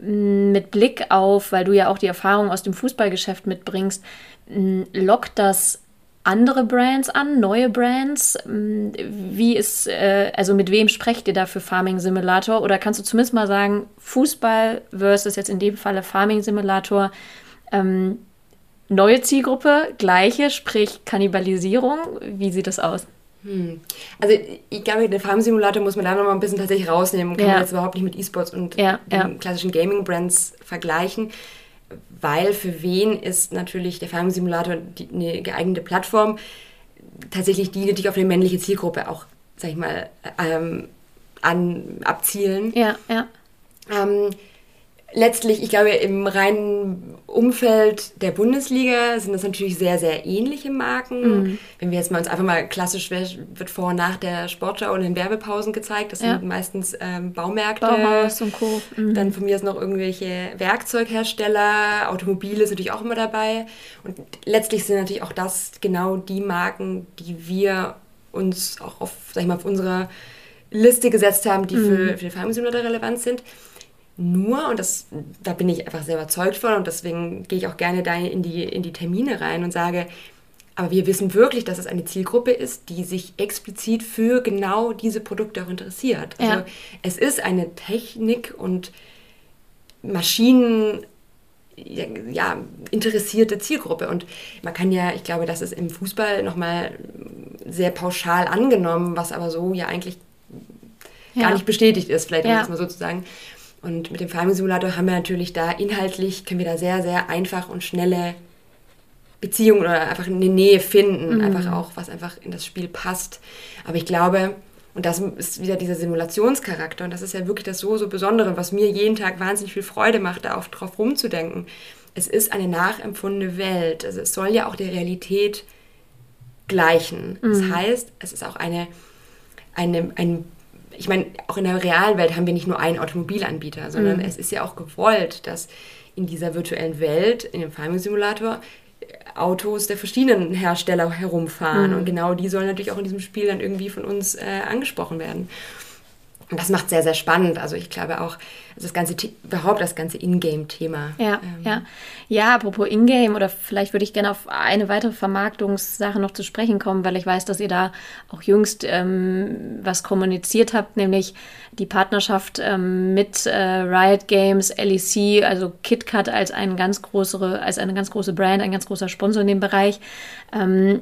Mm, mit Blick auf, weil du ja auch die Erfahrung aus dem Fußballgeschäft mitbringst, mm, lockt das andere Brands an, neue Brands? Mm, wie ist, äh, also mit wem sprecht ihr da für Farming Simulator? Oder kannst du zumindest mal sagen, Fußball versus jetzt in dem Falle Farming Simulator, ähm, Neue Zielgruppe, gleiche, sprich Kannibalisierung. Wie sieht das aus? Hm. Also ich glaube, den Farm-Simulator muss man da nochmal ein bisschen tatsächlich rausnehmen. Kann ja. man jetzt überhaupt nicht mit E-Sports und ja, ja. klassischen Gaming-Brands vergleichen. Weil für wen ist natürlich der Farm-Simulator eine geeignete Plattform? Tatsächlich die, die auf eine männliche Zielgruppe auch, sag ich mal, ähm, an, abzielen. Ja, ja. Ähm, letztlich, ich glaube, im reinen Umfeld der Bundesliga sind das natürlich sehr, sehr ähnliche Marken. Mhm. Wenn wir jetzt mal uns einfach mal klassisch wird vor und nach der Sportschau und in Werbepausen gezeigt. Das ja. sind meistens ähm, Baumärkte. Bauhaus und Co. Mhm. Dann von mir ist noch irgendwelche Werkzeughersteller. Automobile ist natürlich auch immer dabei. Und letztlich sind natürlich auch das genau die Marken, die wir uns auch auf, sag ich mal, auf unserer Liste gesetzt haben, die mhm. für, für den Farmsimulator relevant sind. Nur, und das, da bin ich einfach sehr überzeugt von und deswegen gehe ich auch gerne da in die, in die Termine rein und sage, aber wir wissen wirklich, dass es eine Zielgruppe ist, die sich explizit für genau diese Produkte auch interessiert. Also ja. es ist eine Technik und Maschinen ja, interessierte Zielgruppe. Und man kann ja, ich glaube, das ist im Fußball nochmal sehr pauschal angenommen, was aber so ja eigentlich ja. gar nicht bestätigt ist, vielleicht ja. um es mal so zu sagen. Und mit dem Farming Simulator haben wir natürlich da inhaltlich, können wir da sehr, sehr einfach und schnelle Beziehungen oder einfach eine Nähe finden. Mhm. Einfach auch, was einfach in das Spiel passt. Aber ich glaube, und das ist wieder dieser Simulationscharakter. Und das ist ja wirklich das so, so Besondere, was mir jeden Tag wahnsinnig viel Freude macht, da auch drauf rumzudenken. Es ist eine nachempfundene Welt. Also es soll ja auch der Realität gleichen. Mhm. Das heißt, es ist auch eine, eine, ein ich meine, auch in der realen Welt haben wir nicht nur einen Automobilanbieter, sondern mhm. es ist ja auch gewollt, dass in dieser virtuellen Welt, in dem Farming Simulator, Autos der verschiedenen Hersteller herumfahren. Mhm. Und genau die sollen natürlich auch in diesem Spiel dann irgendwie von uns äh, angesprochen werden. Und das macht sehr, sehr spannend. Also ich glaube auch, also das ganze, überhaupt das ganze Ingame-Thema. Ja, ähm. ja. Ja, apropos Ingame, oder vielleicht würde ich gerne auf eine weitere Vermarktungssache noch zu sprechen kommen, weil ich weiß, dass ihr da auch jüngst ähm, was kommuniziert habt, nämlich die Partnerschaft ähm, mit äh, Riot Games, LEC, also KitKat als, ein ganz größere, als eine ganz große Brand, ein ganz großer Sponsor in dem Bereich. Ähm,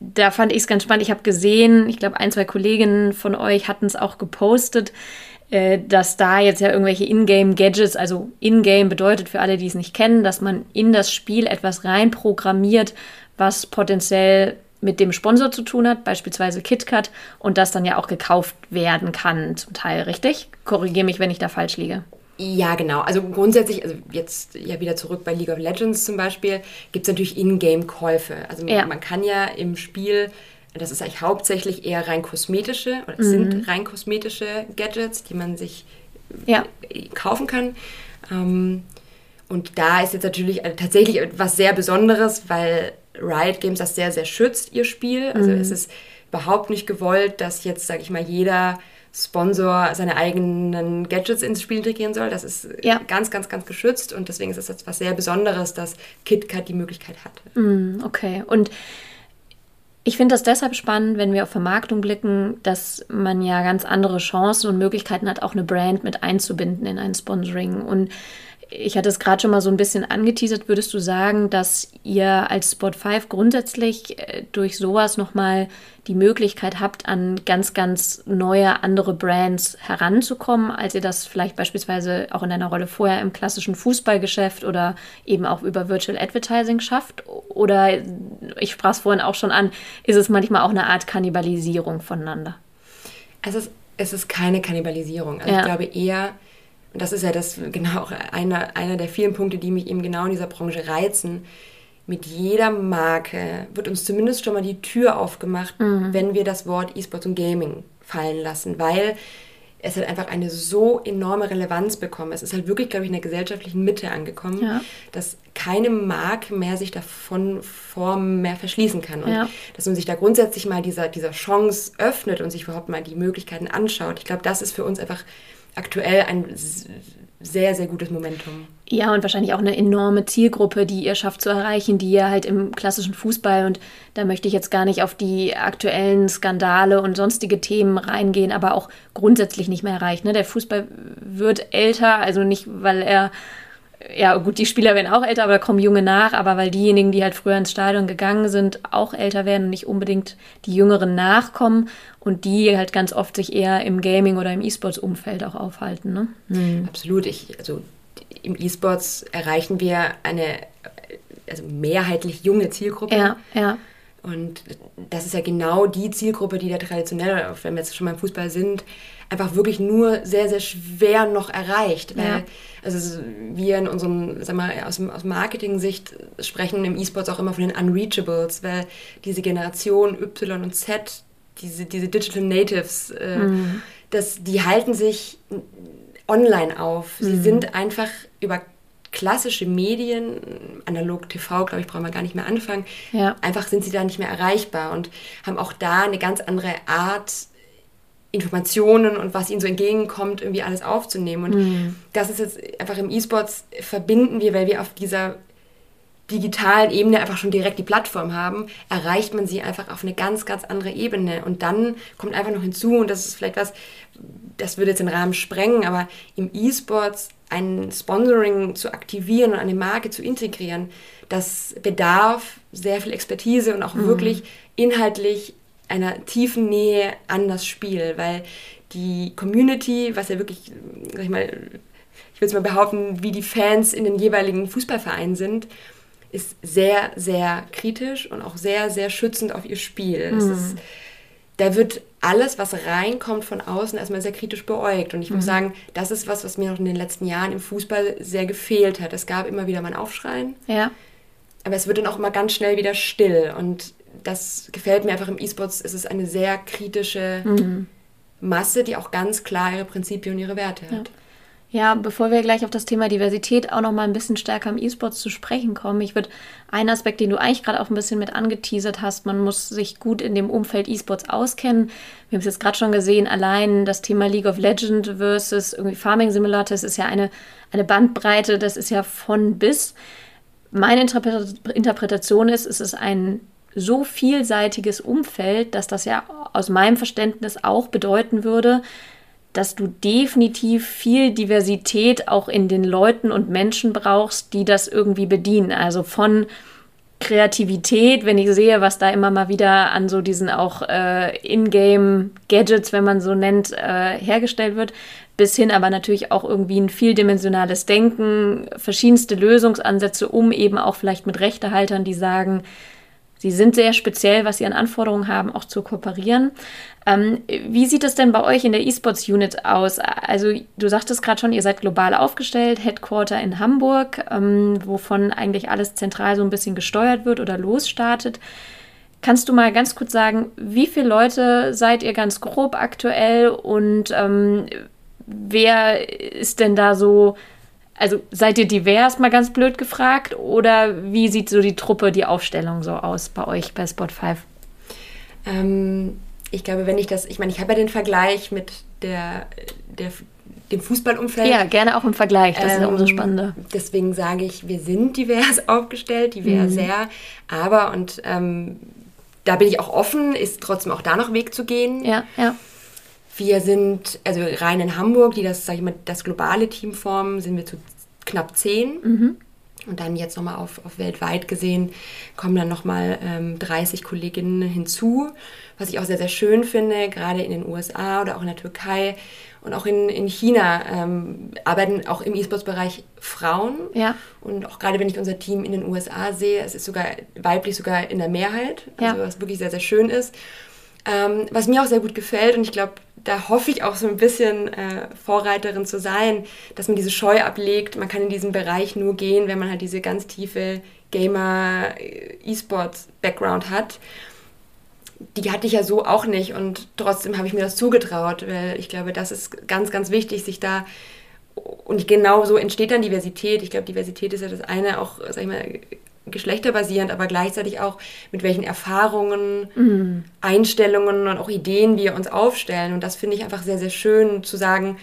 da fand ich es ganz spannend. Ich habe gesehen, ich glaube, ein, zwei Kolleginnen von euch hatten es auch gepostet, äh, dass da jetzt ja irgendwelche Ingame-Gadgets, also Ingame bedeutet für alle, die es nicht kennen, dass man in das Spiel etwas reinprogrammiert, was potenziell mit dem Sponsor zu tun hat, beispielsweise KitKat, und das dann ja auch gekauft werden kann, zum Teil, richtig? Korrigiere mich, wenn ich da falsch liege. Ja, genau. Also grundsätzlich, also jetzt ja wieder zurück bei League of Legends zum Beispiel, gibt es natürlich Ingame-Käufe. Also ja. man kann ja im Spiel, das ist eigentlich hauptsächlich eher rein kosmetische, oder mhm. sind rein kosmetische Gadgets, die man sich ja. kaufen kann. Ähm, und da ist jetzt natürlich äh, tatsächlich etwas sehr Besonderes, weil Riot Games das sehr, sehr schützt, ihr Spiel. Also mhm. es ist überhaupt nicht gewollt, dass jetzt, sage ich mal, jeder Sponsor seine eigenen Gadgets ins Spiel integrieren soll. Das ist ja. ganz, ganz, ganz geschützt und deswegen ist es etwas sehr Besonderes, dass KitKat die Möglichkeit hat. Mm, okay, und ich finde das deshalb spannend, wenn wir auf Vermarktung blicken, dass man ja ganz andere Chancen und Möglichkeiten hat, auch eine Brand mit einzubinden in ein Sponsoring. Und ich hatte es gerade schon mal so ein bisschen angeteasert. Würdest du sagen, dass ihr als Spot 5 grundsätzlich äh, durch sowas nochmal die Möglichkeit habt, an ganz, ganz neue, andere Brands heranzukommen, als ihr das vielleicht beispielsweise auch in einer Rolle vorher im klassischen Fußballgeschäft oder eben auch über Virtual Advertising schafft? Oder, ich sprach es vorhin auch schon an, ist es manchmal auch eine Art Kannibalisierung voneinander? Es ist, es ist keine Kannibalisierung. Also ja. ich glaube eher, und das ist ja das genau einer, einer der vielen Punkte, die mich eben genau in dieser Branche reizen. Mit jeder Marke wird uns zumindest schon mal die Tür aufgemacht, mhm. wenn wir das Wort E-Sports und Gaming fallen lassen, weil es hat einfach eine so enorme Relevanz bekommen. Es ist halt wirklich, glaube ich, in der gesellschaftlichen Mitte angekommen, ja. dass keine Marke mehr sich davon Form mehr verschließen kann. Und ja. dass man sich da grundsätzlich mal dieser, dieser Chance öffnet und sich überhaupt mal die Möglichkeiten anschaut. Ich glaube, das ist für uns einfach aktuell ein sehr, sehr gutes Momentum. Ja, und wahrscheinlich auch eine enorme Zielgruppe, die ihr schafft zu erreichen, die ihr halt im klassischen Fußball, und da möchte ich jetzt gar nicht auf die aktuellen Skandale und sonstige Themen reingehen, aber auch grundsätzlich nicht mehr erreicht. Ne? Der Fußball wird älter, also nicht, weil er ja, gut, die Spieler werden auch älter, aber da kommen Junge nach, aber weil diejenigen, die halt früher ins Stadion gegangen sind, auch älter werden und nicht unbedingt die Jüngeren nachkommen und die halt ganz oft sich eher im Gaming oder im E-Sports-Umfeld auch aufhalten. Ne? Mhm. Absolut. Ich, also im E-Sports erreichen wir eine also mehrheitlich junge Zielgruppe. Ja, ja. Und das ist ja genau die Zielgruppe, die der traditionell, wenn wir jetzt schon beim Fußball sind, einfach wirklich nur sehr, sehr schwer noch erreicht. Weil, ja. also wir in unserem, sag mal, aus, aus Marketing-Sicht sprechen im E-Sports auch immer von den Unreachables, weil diese Generation Y und Z, diese, diese Digital Natives, äh, mhm. das, die halten sich online auf. Sie mhm. sind einfach über klassische Medien, analog TV, glaube ich, brauchen wir gar nicht mehr anfangen. Ja. Einfach sind sie da nicht mehr erreichbar und haben auch da eine ganz andere Art, Informationen und was ihnen so entgegenkommt, irgendwie alles aufzunehmen. Und mhm. das ist jetzt einfach im E-Sports verbinden wir, weil wir auf dieser digitalen Ebene einfach schon direkt die Plattform haben, erreicht man sie einfach auf eine ganz, ganz andere Ebene. Und dann kommt einfach noch hinzu, und das ist vielleicht was, das würde jetzt den Rahmen sprengen, aber im E-Sports ein Sponsoring zu aktivieren und eine Marke zu integrieren, das bedarf sehr viel Expertise und auch mhm. wirklich inhaltlich einer tiefen Nähe an das Spiel, weil die Community, was ja wirklich, sag ich mal, ich würde es mal behaupten, wie die Fans in den jeweiligen Fußballvereinen sind, ist sehr, sehr kritisch und auch sehr, sehr schützend auf ihr Spiel. Mhm. Ist, da wird alles, was reinkommt von außen, erstmal sehr kritisch beäugt. Und ich muss mhm. sagen, das ist was, was mir noch in den letzten Jahren im Fußball sehr gefehlt hat. Es gab immer wieder mal ein Aufschreien. Ja. Aber es wird dann auch immer ganz schnell wieder still. Und das gefällt mir einfach im E-Sports. Es ist eine sehr kritische mhm. Masse, die auch ganz klar ihre Prinzipien und ihre Werte hat. Ja. ja. bevor wir gleich auf das Thema Diversität auch noch mal ein bisschen stärker im E-Sports zu sprechen kommen, ich würde einen Aspekt, den du eigentlich gerade auch ein bisschen mit angeteasert hast, man muss sich gut in dem Umfeld E-Sports auskennen. Wir haben es jetzt gerade schon gesehen, allein das Thema League of Legends versus irgendwie Farming Simulator, das ist ja eine, eine Bandbreite, das ist ja von bis. Meine Interpretation ist, es ist ein so vielseitiges Umfeld, dass das ja aus meinem Verständnis auch bedeuten würde, dass du definitiv viel Diversität auch in den Leuten und Menschen brauchst, die das irgendwie bedienen. Also von Kreativität, wenn ich sehe, was da immer mal wieder an so diesen auch äh, Ingame-Gadgets, wenn man so nennt, äh, hergestellt wird, bis hin aber natürlich auch irgendwie ein vieldimensionales Denken, verschiedenste Lösungsansätze, um eben auch vielleicht mit Rechtehaltern, die sagen, Sie sind sehr speziell, was Sie an Anforderungen haben, auch zu kooperieren. Ähm, wie sieht es denn bei euch in der eSports-Unit aus? Also du sagtest gerade schon, ihr seid global aufgestellt, Headquarter in Hamburg, ähm, wovon eigentlich alles zentral so ein bisschen gesteuert wird oder losstartet. Kannst du mal ganz kurz sagen, wie viele Leute seid ihr ganz grob aktuell und ähm, wer ist denn da so also seid ihr divers, mal ganz blöd gefragt, oder wie sieht so die Truppe, die Aufstellung so aus bei euch bei Spot 5? Ähm, ich glaube, wenn ich das, ich meine, ich habe ja den Vergleich mit der, der, dem Fußballumfeld. Ja, gerne auch im Vergleich, das ähm, ist ja umso ähm, spannender. Deswegen sage ich, wir sind divers aufgestellt, divers mhm. sehr, aber und ähm, da bin ich auch offen, ist trotzdem auch da noch Weg zu gehen. Ja, ja. Wir sind, also rein in Hamburg, die das, sag ich mal, das globale Team formen, sind wir zu knapp zehn. Mhm. Und dann jetzt nochmal auf, auf weltweit gesehen kommen dann nochmal ähm, 30 Kolleginnen hinzu, was ich auch sehr, sehr schön finde, gerade in den USA oder auch in der Türkei und auch in, in China ähm, arbeiten auch im E-Sports-Bereich Frauen. Ja. Und auch gerade wenn ich unser Team in den USA sehe, es ist sogar weiblich sogar in der Mehrheit, also ja. was wirklich sehr, sehr schön ist. Ähm, was mir auch sehr gut gefällt und ich glaube, da hoffe ich auch so ein bisschen äh, Vorreiterin zu sein, dass man diese Scheu ablegt. Man kann in diesen Bereich nur gehen, wenn man halt diese ganz tiefe Gamer-E-Sports-Background hat. Die hatte ich ja so auch nicht und trotzdem habe ich mir das zugetraut, weil ich glaube, das ist ganz, ganz wichtig, sich da und genau so entsteht dann Diversität. Ich glaube, Diversität ist ja das eine auch, sag ich mal, geschlechterbasierend, aber gleichzeitig auch mit welchen Erfahrungen, mhm. Einstellungen und auch Ideen wir uns aufstellen. Und das finde ich einfach sehr, sehr schön zu sagen,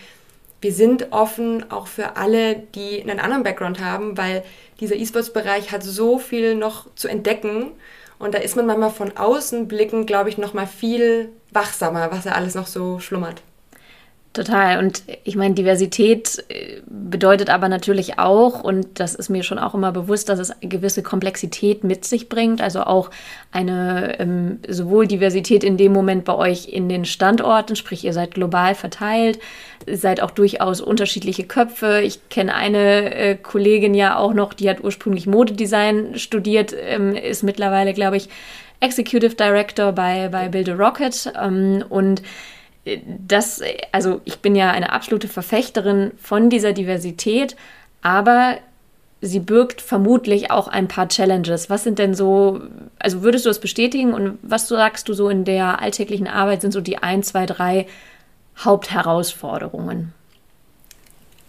wir sind offen auch für alle, die einen anderen Background haben, weil dieser E-Sports-Bereich hat so viel noch zu entdecken. Und da ist man manchmal von außen blickend, glaube ich, noch mal viel wachsamer, was da alles noch so schlummert. Total. Und ich meine, Diversität äh, bedeutet aber natürlich auch, und das ist mir schon auch immer bewusst, dass es eine gewisse Komplexität mit sich bringt. Also auch eine ähm, sowohl Diversität in dem Moment bei euch in den Standorten, sprich ihr seid global verteilt, seid auch durchaus unterschiedliche Köpfe. Ich kenne eine äh, Kollegin ja auch noch, die hat ursprünglich Modedesign studiert, ähm, ist mittlerweile, glaube ich, Executive Director bei, bei Build a Rocket. Ähm, und das, also ich bin ja eine absolute Verfechterin von dieser Diversität, aber sie birgt vermutlich auch ein paar Challenges. Was sind denn so, also würdest du das bestätigen und was sagst du so in der alltäglichen Arbeit sind so die ein, zwei, drei Hauptherausforderungen?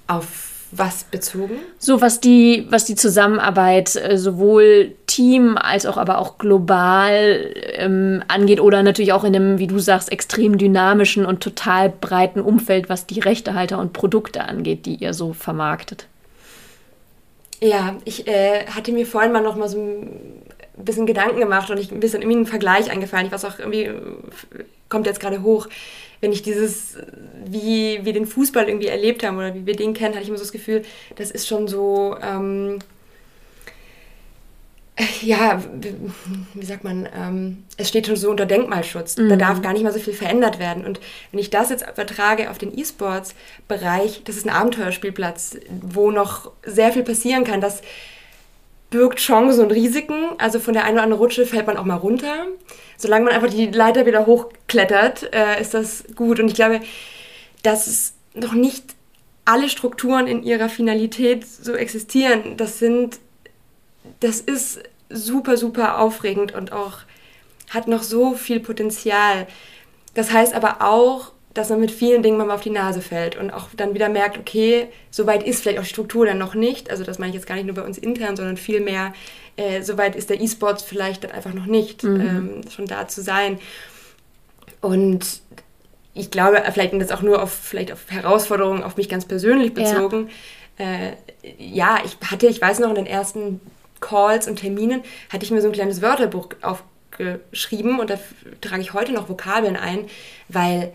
Auf was bezogen? So, was die, was die Zusammenarbeit äh, sowohl Team als auch aber auch global ähm, angeht oder natürlich auch in einem, wie du sagst, extrem dynamischen und total breiten Umfeld, was die Rechtehalter und Produkte angeht, die ihr so vermarktet. Ja, ich äh, hatte mir vorhin mal noch mal so ein bisschen Gedanken gemacht und ich ein bisschen irgendwie einen Vergleich eingefallen. Ich weiß auch irgendwie, kommt jetzt gerade hoch wenn ich dieses, wie wir den Fußball irgendwie erlebt haben oder wie wir den kennen, hatte ich immer so das Gefühl, das ist schon so, ähm, ja, wie sagt man, ähm, es steht schon so unter Denkmalschutz. Mhm. Da darf gar nicht mal so viel verändert werden. Und wenn ich das jetzt übertrage auf den E-Sports-Bereich, das ist ein Abenteuerspielplatz, wo noch sehr viel passieren kann. Das birgt Chancen und Risiken. Also von der einen oder anderen Rutsche fällt man auch mal runter solange man einfach die Leiter wieder hochklettert, äh, ist das gut. Und ich glaube, dass noch nicht alle Strukturen in ihrer Finalität so existieren, das sind, das ist super, super aufregend und auch hat noch so viel Potenzial. Das heißt aber auch, dass man mit vielen Dingen mal auf die Nase fällt und auch dann wieder merkt, okay, so weit ist vielleicht auch die Struktur dann noch nicht. Also das meine ich jetzt gar nicht nur bei uns intern, sondern vielmehr äh, soweit ist der E-Sports vielleicht dann einfach noch nicht, mhm. ähm, schon da zu sein. Und ich glaube, vielleicht das auch nur auf vielleicht auf Herausforderungen auf mich ganz persönlich bezogen. Ja. Äh, ja, ich hatte, ich weiß noch, in den ersten Calls und Terminen hatte ich mir so ein kleines Wörterbuch aufgeschrieben und da trage ich heute noch Vokabeln ein, weil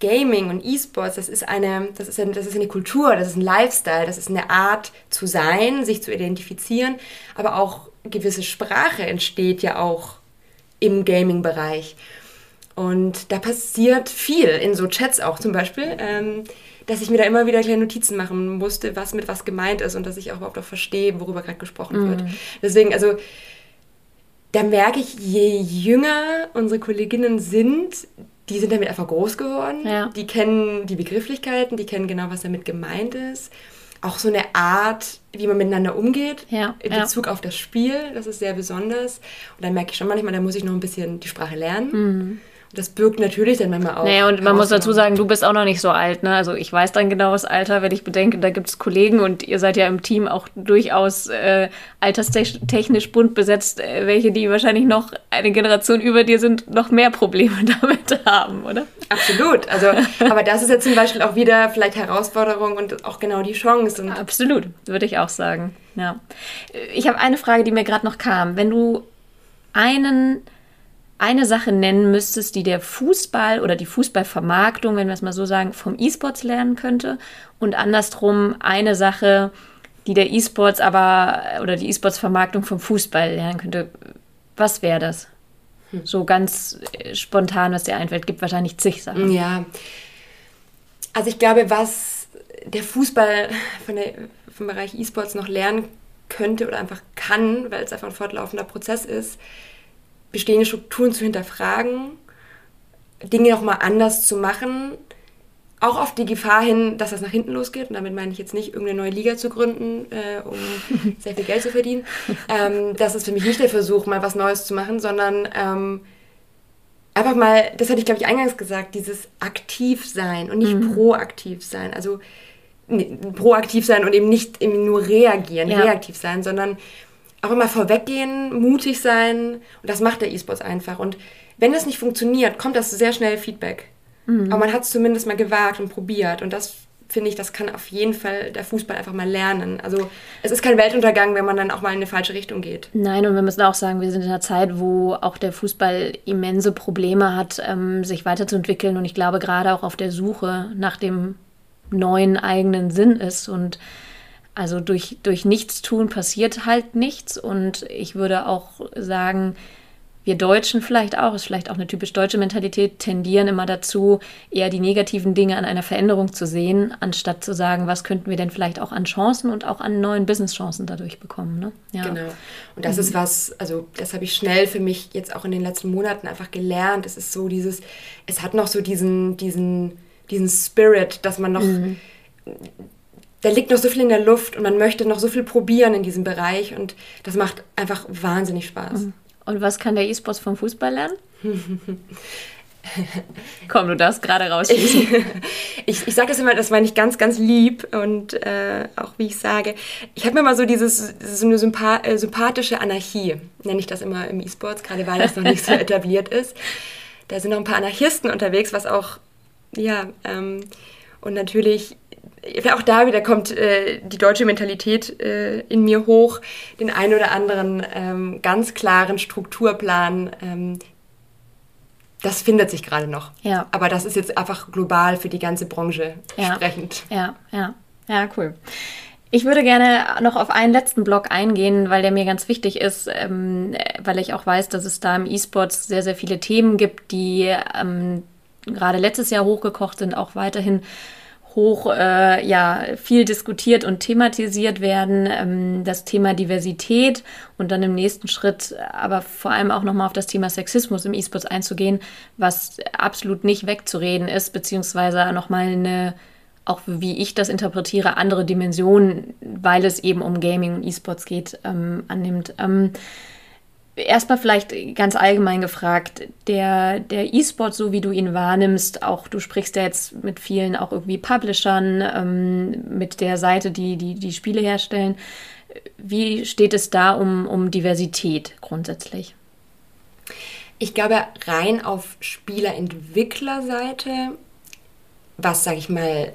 Gaming und E-Sports, das ist eine, das ist eine, das ist eine Kultur, das ist ein Lifestyle, das ist eine Art zu sein, sich zu identifizieren, aber auch gewisse Sprache entsteht ja auch im Gaming-Bereich. Und da passiert viel in so Chats auch zum Beispiel, ähm, dass ich mir da immer wieder kleine Notizen machen musste, was mit was gemeint ist und dass ich auch überhaupt auch verstehe, worüber gerade gesprochen mhm. wird. Deswegen, also, da merke ich, je jünger unsere Kolleginnen sind, die sind damit einfach groß geworden. Ja. Die kennen die Begrifflichkeiten, die kennen genau, was damit gemeint ist. Auch so eine Art, wie man miteinander umgeht ja, in Bezug ja. auf das Spiel, das ist sehr besonders. Und dann merke ich schon manchmal, da muss ich noch ein bisschen die Sprache lernen. Mhm das birgt natürlich dann manchmal auch. Naja, und man muss dazu sagen, du bist auch noch nicht so alt. Ne? Also ich weiß dein genaues Alter, wenn ich bedenke, da gibt es Kollegen und ihr seid ja im Team auch durchaus äh, alterstechnisch bunt besetzt, äh, welche, die wahrscheinlich noch eine Generation über dir sind, noch mehr Probleme damit haben, oder? Absolut. Also, aber das ist ja zum Beispiel auch wieder vielleicht Herausforderung und auch genau die Chance. Und Absolut, würde ich auch sagen. Ja. Ich habe eine Frage, die mir gerade noch kam. Wenn du einen eine Sache nennen müsstest, die der Fußball oder die Fußballvermarktung, wenn wir es mal so sagen, vom E-Sports lernen könnte und andersrum eine Sache, die der E-Sports aber oder die E-Sports-Vermarktung vom Fußball lernen könnte, was wäre das? Hm. So ganz äh, spontan, was dir einfällt, gibt wahrscheinlich zig Sachen. Ja. Also ich glaube, was der Fußball von der, vom Bereich E-Sports noch lernen könnte oder einfach kann, weil es einfach ein fortlaufender Prozess ist, bestehende Strukturen zu hinterfragen, Dinge nochmal anders zu machen, auch auf die Gefahr hin, dass das nach hinten losgeht. Und damit meine ich jetzt nicht, irgendeine neue Liga zu gründen, äh, um sehr viel Geld zu verdienen. Ähm, das ist für mich nicht der Versuch, mal was Neues zu machen, sondern ähm, einfach mal, das hatte ich glaube ich eingangs gesagt, dieses aktiv sein und nicht mhm. proaktiv sein. Also nee, proaktiv sein und eben nicht eben nur reagieren, ja. reaktiv sein, sondern auch immer vorweggehen, mutig sein. Und das macht der E-Sports einfach. Und wenn das nicht funktioniert, kommt das sehr schnell Feedback. Mhm. Aber man hat es zumindest mal gewagt und probiert. Und das finde ich, das kann auf jeden Fall der Fußball einfach mal lernen. Also es ist kein Weltuntergang, wenn man dann auch mal in eine falsche Richtung geht. Nein, und wir müssen auch sagen, wir sind in einer Zeit, wo auch der Fußball immense Probleme hat, ähm, sich weiterzuentwickeln. Und ich glaube, gerade auch auf der Suche nach dem neuen eigenen Sinn ist. Und also durch, durch Nichtstun passiert halt nichts. Und ich würde auch sagen, wir Deutschen vielleicht auch, ist vielleicht auch eine typisch deutsche Mentalität, tendieren immer dazu, eher die negativen Dinge an einer Veränderung zu sehen, anstatt zu sagen, was könnten wir denn vielleicht auch an Chancen und auch an neuen Business-Chancen dadurch bekommen. Ne? Ja. Genau. Und das mhm. ist was, also das habe ich schnell für mich jetzt auch in den letzten Monaten einfach gelernt. Es ist so dieses, es hat noch so diesen, diesen, diesen Spirit, dass man noch. Mhm da liegt noch so viel in der Luft und man möchte noch so viel probieren in diesem Bereich und das macht einfach wahnsinnig Spaß. Mhm. Und was kann der E-Sports vom Fußball lernen? Komm, du darfst gerade rausschießen. ich, ich sage das immer, das meine ich ganz, ganz lieb und äh, auch wie ich sage, ich habe mir mal so dieses, so eine Sympa äh, sympathische Anarchie, nenne ich das immer im E-Sports, gerade weil das noch nicht so etabliert ist. Da sind noch ein paar Anarchisten unterwegs, was auch, ja, ähm, und natürlich auch da wieder kommt äh, die deutsche Mentalität äh, in mir hoch, den einen oder anderen ähm, ganz klaren Strukturplan. Ähm, das findet sich gerade noch. Ja. Aber das ist jetzt einfach global für die ganze Branche ja. sprechend. Ja, ja, ja, cool. Ich würde gerne noch auf einen letzten Block eingehen, weil der mir ganz wichtig ist, ähm, weil ich auch weiß, dass es da im E-Sports sehr, sehr viele Themen gibt, die ähm, gerade letztes Jahr hochgekocht sind, auch weiterhin hoch äh, ja viel diskutiert und thematisiert werden. Ähm, das Thema Diversität und dann im nächsten Schritt aber vor allem auch nochmal auf das Thema Sexismus im E-Sports einzugehen, was absolut nicht wegzureden ist, beziehungsweise nochmal eine auch wie ich das interpretiere, andere Dimensionen, weil es eben um Gaming und E-Sports geht, ähm, annimmt. Ähm, erstmal vielleicht ganz allgemein gefragt, der, der E-Sport, so wie du ihn wahrnimmst, auch du sprichst ja jetzt mit vielen auch irgendwie Publishern, ähm, mit der Seite, die, die die Spiele herstellen. Wie steht es da um, um Diversität grundsätzlich? Ich glaube, rein auf Spielerentwicklerseite, was, sage ich mal,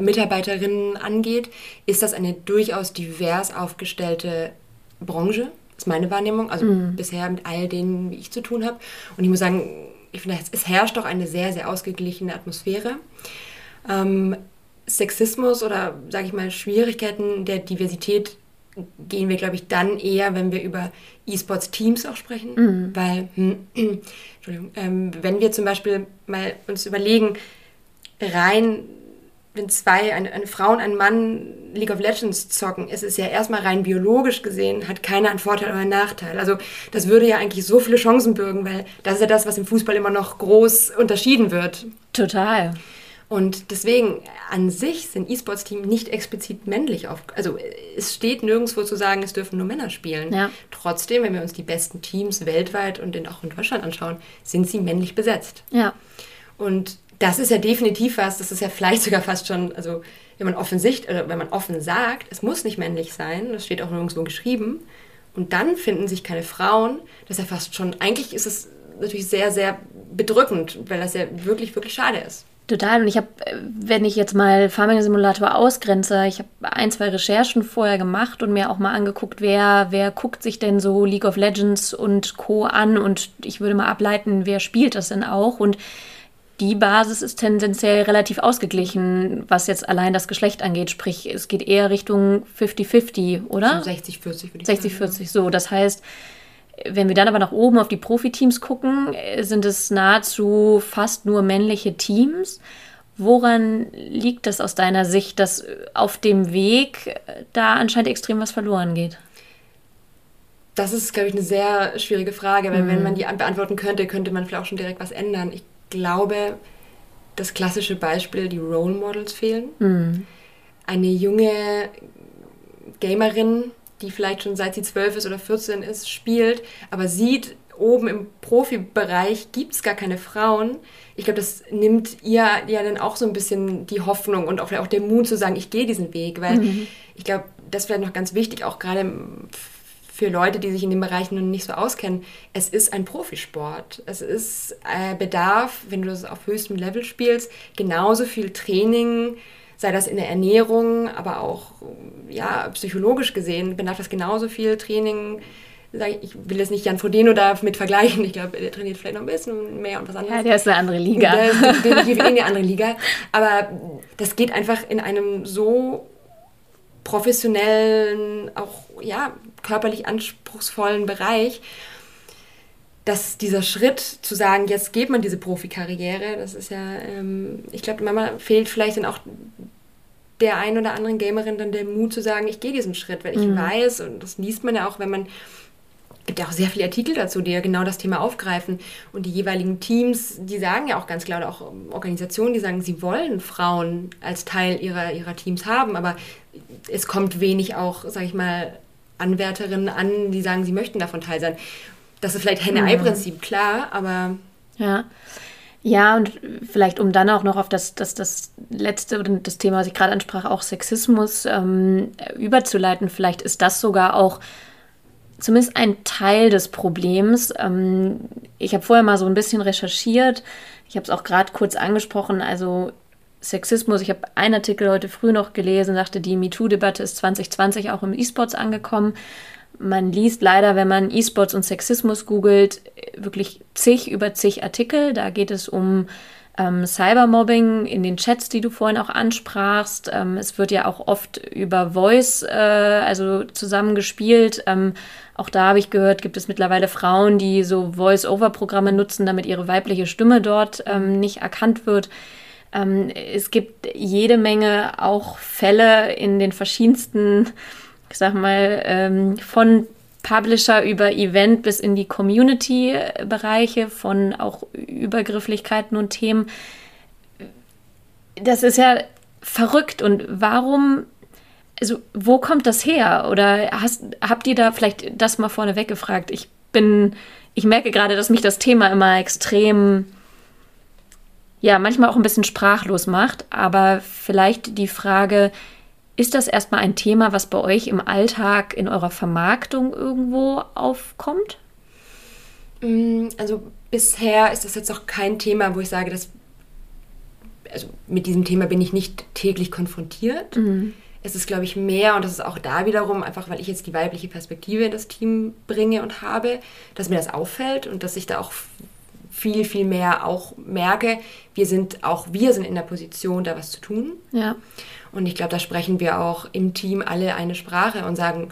Mitarbeiterinnen angeht, ist das eine durchaus divers aufgestellte Branche, ist meine Wahrnehmung, also mhm. bisher mit all denen, wie ich zu tun habe. Und ich muss sagen, ich finde, es herrscht auch eine sehr, sehr ausgeglichene Atmosphäre. Ähm, Sexismus oder, sage ich mal, Schwierigkeiten der Diversität gehen wir, glaube ich, dann eher, wenn wir über E-Sports-Teams auch sprechen. Mhm. Weil, hm, Entschuldigung, ähm, wenn wir zum Beispiel mal uns überlegen, rein wenn zwei, eine, eine Frau und ein Mann League of Legends zocken, ist es ja erstmal rein biologisch gesehen, hat keiner einen Vorteil oder einen Nachteil. Also das würde ja eigentlich so viele Chancen bürgen, weil das ist ja das, was im Fußball immer noch groß unterschieden wird. Total. Und deswegen an sich sind E-Sports-Teams nicht explizit männlich auf. Also es steht nirgendwo zu sagen, es dürfen nur Männer spielen. Ja. Trotzdem, wenn wir uns die besten Teams weltweit und auch in Deutschland anschauen, sind sie männlich besetzt. Ja. Und das ist ja definitiv was, das ist ja vielleicht sogar fast schon, also wenn man offensichtlich, oder wenn man offen sagt, es muss nicht männlich sein, das steht auch nirgendwo geschrieben, und dann finden sich keine Frauen, das ist ja fast schon, eigentlich ist es natürlich sehr, sehr bedrückend, weil das ja wirklich, wirklich schade ist. Total. Und ich habe, wenn ich jetzt mal Farming Simulator ausgrenze, ich habe ein, zwei Recherchen vorher gemacht und mir auch mal angeguckt, wer, wer guckt sich denn so League of Legends und Co. an und ich würde mal ableiten, wer spielt das denn auch. Und die Basis ist tendenziell relativ ausgeglichen, was jetzt allein das Geschlecht angeht. Sprich, es geht eher Richtung 50-50, oder? So 60-40 würde ich 60, sagen. 60-40, so. Das heißt, wenn wir dann aber nach oben auf die Profiteams gucken, sind es nahezu fast nur männliche Teams. Woran liegt das aus deiner Sicht, dass auf dem Weg da anscheinend extrem was verloren geht? Das ist, glaube ich, eine sehr schwierige Frage, weil mhm. wenn man die beantworten könnte, könnte man vielleicht auch schon direkt was ändern. Ich glaube, das klassische Beispiel, die Role Models fehlen. Mhm. Eine junge Gamerin, die vielleicht schon seit sie zwölf ist oder 14 ist, spielt, aber sieht, oben im Profibereich gibt es gar keine Frauen. Ich glaube, das nimmt ihr ja dann auch so ein bisschen die Hoffnung und auch, auch den Mut zu sagen, ich gehe diesen Weg, weil mhm. ich glaube, das ist vielleicht noch ganz wichtig, auch gerade für Leute, die sich in den Bereichen noch nicht so auskennen, es ist ein Profisport. Es ist äh, Bedarf, wenn du das auf höchstem Level spielst, genauso viel Training, sei das in der Ernährung, aber auch ja, psychologisch gesehen, bedarf das genauso viel Training. Ich will jetzt nicht Jan Frodeno damit vergleichen. Ich glaube, der trainiert vielleicht noch ein bisschen mehr und was anderes. Ja, der ist eine andere Liga. Der ist definitiv in eine andere Liga. Aber das geht einfach in einem so professionellen, auch ja, körperlich anspruchsvollen Bereich, dass dieser Schritt zu sagen, jetzt geht man diese Profikarriere, das ist ja, ähm, ich glaube, manchmal fehlt vielleicht dann auch der ein oder anderen Gamerin dann der Mut zu sagen, ich gehe diesen Schritt, weil ich mhm. weiß, und das liest man ja auch, wenn man gibt ja auch sehr viele Artikel dazu, die ja genau das Thema aufgreifen. Und die jeweiligen Teams, die sagen ja auch ganz klar, oder auch Organisationen, die sagen, sie wollen Frauen als Teil ihrer, ihrer Teams haben, aber es kommt wenig auch, sag ich mal, Anwärterinnen an, die sagen, sie möchten davon teil sein. Das ist vielleicht Henne-Ei-Prinzip, klar, aber. Ja. Ja, und vielleicht um dann auch noch auf das, das, das letzte oder das Thema, was ich gerade ansprach, auch Sexismus ähm, überzuleiten. Vielleicht ist das sogar auch zumindest ein Teil des Problems. Ähm, ich habe vorher mal so ein bisschen recherchiert. Ich habe es auch gerade kurz angesprochen. Also Sexismus. Ich habe einen Artikel heute früh noch gelesen, sagte, die MeToo-Debatte ist 2020 auch im E-Sports angekommen. Man liest leider, wenn man E-Sports und Sexismus googelt, wirklich zig über zig Artikel. Da geht es um ähm, Cybermobbing in den Chats, die du vorhin auch ansprachst. Ähm, es wird ja auch oft über Voice, äh, also zusammengespielt. Ähm, auch da habe ich gehört, gibt es mittlerweile Frauen, die so Voice-Over-Programme nutzen, damit ihre weibliche Stimme dort ähm, nicht erkannt wird. Ähm, es gibt jede Menge auch Fälle in den verschiedensten, ich sag mal, ähm, von Publisher über Event bis in die Community-Bereiche, von auch Übergrifflichkeiten und Themen. Das ist ja verrückt. Und warum, also wo kommt das her? Oder hast, habt ihr da vielleicht das mal vorneweg gefragt? Ich bin, ich merke gerade, dass mich das Thema immer extrem ja manchmal auch ein bisschen sprachlos macht. Aber vielleicht die Frage, ist das erstmal ein Thema, was bei euch im Alltag in eurer Vermarktung irgendwo aufkommt? Mm, also bisher ist das jetzt auch kein Thema, wo ich sage, dass also mit diesem Thema bin ich nicht täglich konfrontiert. Mhm. Es ist, glaube ich, mehr, und das ist auch da wiederum, einfach weil ich jetzt die weibliche Perspektive in das Team bringe und habe, dass mir das auffällt und dass ich da auch viel, viel mehr auch merke, wir sind auch wir sind in der Position, da was zu tun. Ja. Und ich glaube, da sprechen wir auch im Team alle eine Sprache und sagen,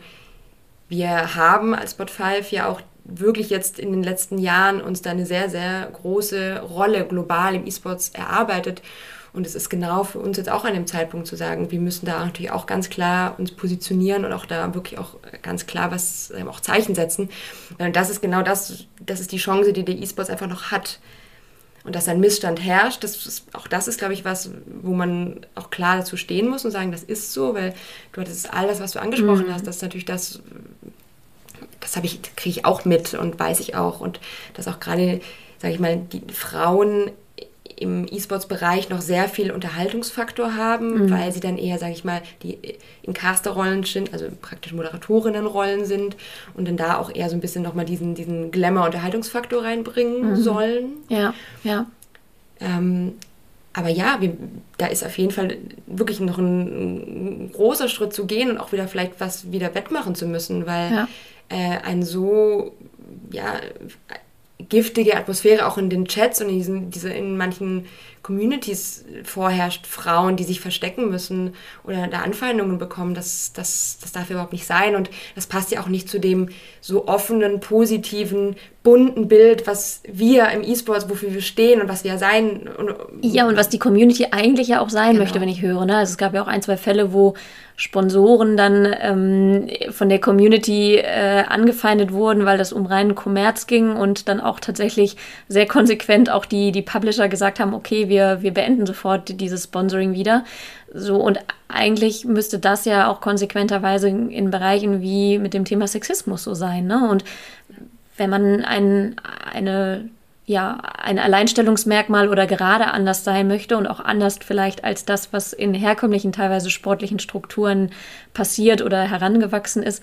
wir haben als Bot 5 ja auch wirklich jetzt in den letzten Jahren uns da eine sehr, sehr große Rolle global im E-Sports erarbeitet. Und es ist genau für uns jetzt auch an dem Zeitpunkt zu sagen, wir müssen da natürlich auch ganz klar uns positionieren und auch da wirklich auch ganz klar was, ähm, auch Zeichen setzen. Und das ist genau das, das ist die Chance, die der E-Sports einfach noch hat. Und dass ein Missstand herrscht, das ist, auch das ist, glaube ich, was, wo man auch klar dazu stehen muss und sagen, das ist so, weil du hattest all das, was du angesprochen mhm. hast, das ist natürlich das, das habe ich, kriege ich auch mit und weiß ich auch. Und dass auch gerade, sage ich mal, die Frauen im E-Sports-Bereich noch sehr viel Unterhaltungsfaktor haben, mhm. weil sie dann eher, sage ich mal, die in Casterrollen sind, also praktisch Moderatorinnenrollen sind und dann da auch eher so ein bisschen nochmal diesen, diesen Glamour-Unterhaltungsfaktor reinbringen mhm. sollen. Ja, ja. Ähm, aber ja, wir, da ist auf jeden Fall wirklich noch ein, ein, großer Schritt zu gehen und auch wieder vielleicht was wieder wettmachen zu müssen, weil ja. äh, ein so ja, giftige Atmosphäre auch in den Chats und in, diesen, diese, in manchen Communities vorherrscht, Frauen, die sich verstecken müssen oder da Anfeindungen bekommen, das, das, das darf überhaupt nicht sein. Und das passt ja auch nicht zu dem so offenen, positiven, bunten Bild, was wir im E-Sports, wofür wir stehen und was wir sein. Und, ja, und was die Community eigentlich ja auch sein genau. möchte, wenn ich höre. Ne? Also es gab ja auch ein, zwei Fälle, wo Sponsoren dann ähm, von der Community äh, angefeindet wurden, weil das um reinen Kommerz ging und dann auch tatsächlich sehr konsequent auch die, die Publisher gesagt haben, okay, wir, wir beenden sofort dieses Sponsoring wieder. So, und eigentlich müsste das ja auch konsequenterweise in, Bereichen wie mit dem Thema Sexismus so sein. Ne? Und wenn man ein, eine, ja, ein Alleinstellungsmerkmal oder gerade anders sein möchte und auch anders vielleicht als das, was in herkömmlichen, teilweise sportlichen Strukturen passiert oder herangewachsen ist,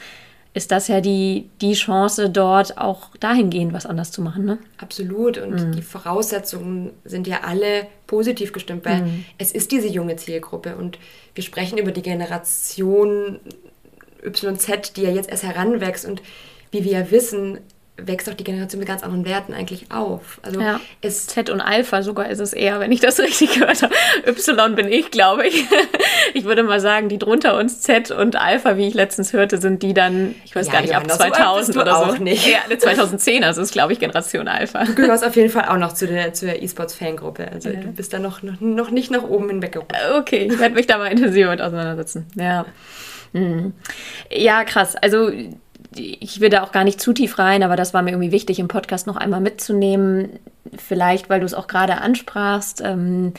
ist das ja die, die Chance, dort auch dahingehend was anders zu machen. Ne? Absolut. Und mhm. die Voraussetzungen sind ja alle positiv gestimmt, weil mhm. es ist diese junge Zielgruppe und wir sprechen über die Generation YZ, die ja jetzt erst heranwächst und wie wir ja wissen, wächst auch die Generation mit ganz anderen Werten eigentlich auf. Also ja. es Z und Alpha sogar ist es eher, wenn ich das richtig gehört habe. Y bin ich, glaube ich. Ich würde mal sagen, die drunter uns Z und Alpha, wie ich letztens hörte, sind die dann, ich weiß ja, gar nicht, ab 2000 so oder so. auch nicht. Ja, 2010, also ist, glaube ich, Generation Alpha. Du gehörst auf jeden Fall auch noch zu der, zu der E-Sports-Fangruppe. Also ja. du bist da noch, noch, noch nicht nach oben hinweggerutscht. Okay, ich werde mich da mal intensiver mit auseinandersetzen. Ja. Ja, krass. Also ich will da auch gar nicht zu tief rein, aber das war mir irgendwie wichtig, im Podcast noch einmal mitzunehmen. Vielleicht, weil du es auch gerade ansprachst. Ähm,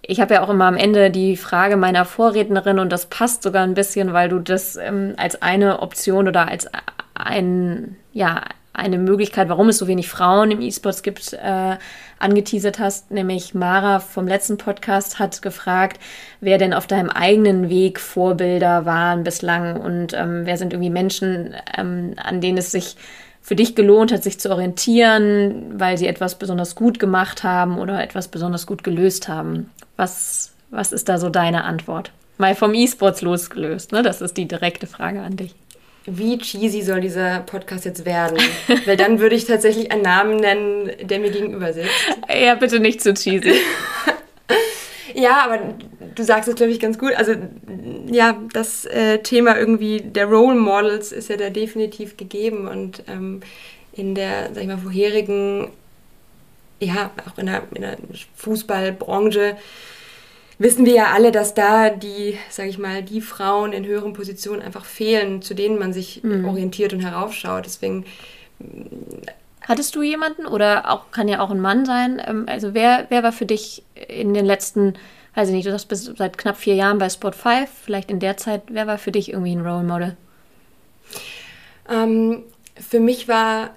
ich habe ja auch immer am Ende die Frage meiner Vorrednerin und das passt sogar ein bisschen, weil du das ähm, als eine Option oder als ein, ja, eine Möglichkeit, warum es so wenig Frauen im E-Sports gibt, äh, angeteasert hast, nämlich Mara vom letzten Podcast hat gefragt, wer denn auf deinem eigenen Weg Vorbilder waren bislang und ähm, wer sind irgendwie Menschen, ähm, an denen es sich für dich gelohnt hat, sich zu orientieren, weil sie etwas besonders gut gemacht haben oder etwas besonders gut gelöst haben. Was, was ist da so deine Antwort? Mal vom E-Sports losgelöst, ne? Das ist die direkte Frage an dich wie cheesy soll dieser Podcast jetzt werden? Weil dann würde ich tatsächlich einen Namen nennen, der mir gegenüber sitzt. Ja, bitte nicht zu cheesy. ja, aber du sagst es, glaube ich, ganz gut. Also, ja, das äh, Thema irgendwie der Role Models ist ja da definitiv gegeben und ähm, in der, sag ich mal, vorherigen, ja, auch in der, in der Fußballbranche wissen wir ja alle, dass da die, sage ich mal, die Frauen in höheren Positionen einfach fehlen, zu denen man sich mhm. orientiert und heraufschaut. Deswegen Hattest du jemanden oder auch kann ja auch ein Mann sein? Ähm, also wer, wer war für dich in den letzten, weiß ich nicht, du sagst bis seit knapp vier Jahren bei Sport 5, vielleicht in der Zeit, wer war für dich irgendwie ein Role Model? Ähm, für mich war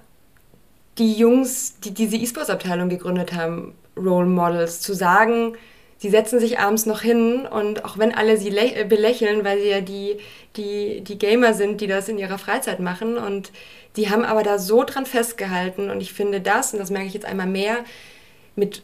die Jungs, die diese E-Sports-Abteilung gegründet haben, Role Models. Zu sagen, sie setzen sich abends noch hin und auch wenn alle sie äh, belächeln, weil sie ja die, die, die Gamer sind, die das in ihrer Freizeit machen und die haben aber da so dran festgehalten und ich finde das, und das merke ich jetzt einmal mehr, mit,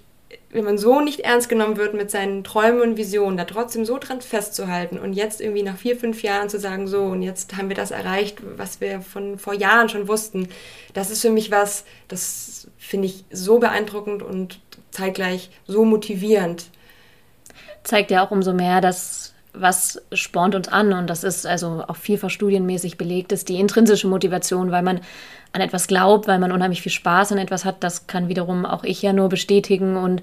wenn man so nicht ernst genommen wird mit seinen Träumen und Visionen, da trotzdem so dran festzuhalten und jetzt irgendwie nach vier, fünf Jahren zu sagen, so und jetzt haben wir das erreicht, was wir von vor Jahren schon wussten, das ist für mich was, das finde ich so beeindruckend und zeitgleich so motivierend zeigt ja auch umso mehr, dass was spornt uns an und das ist also auch vielfach studienmäßig belegt, ist die intrinsische Motivation, weil man an etwas glaubt, weil man unheimlich viel Spaß an etwas hat. Das kann wiederum auch ich ja nur bestätigen und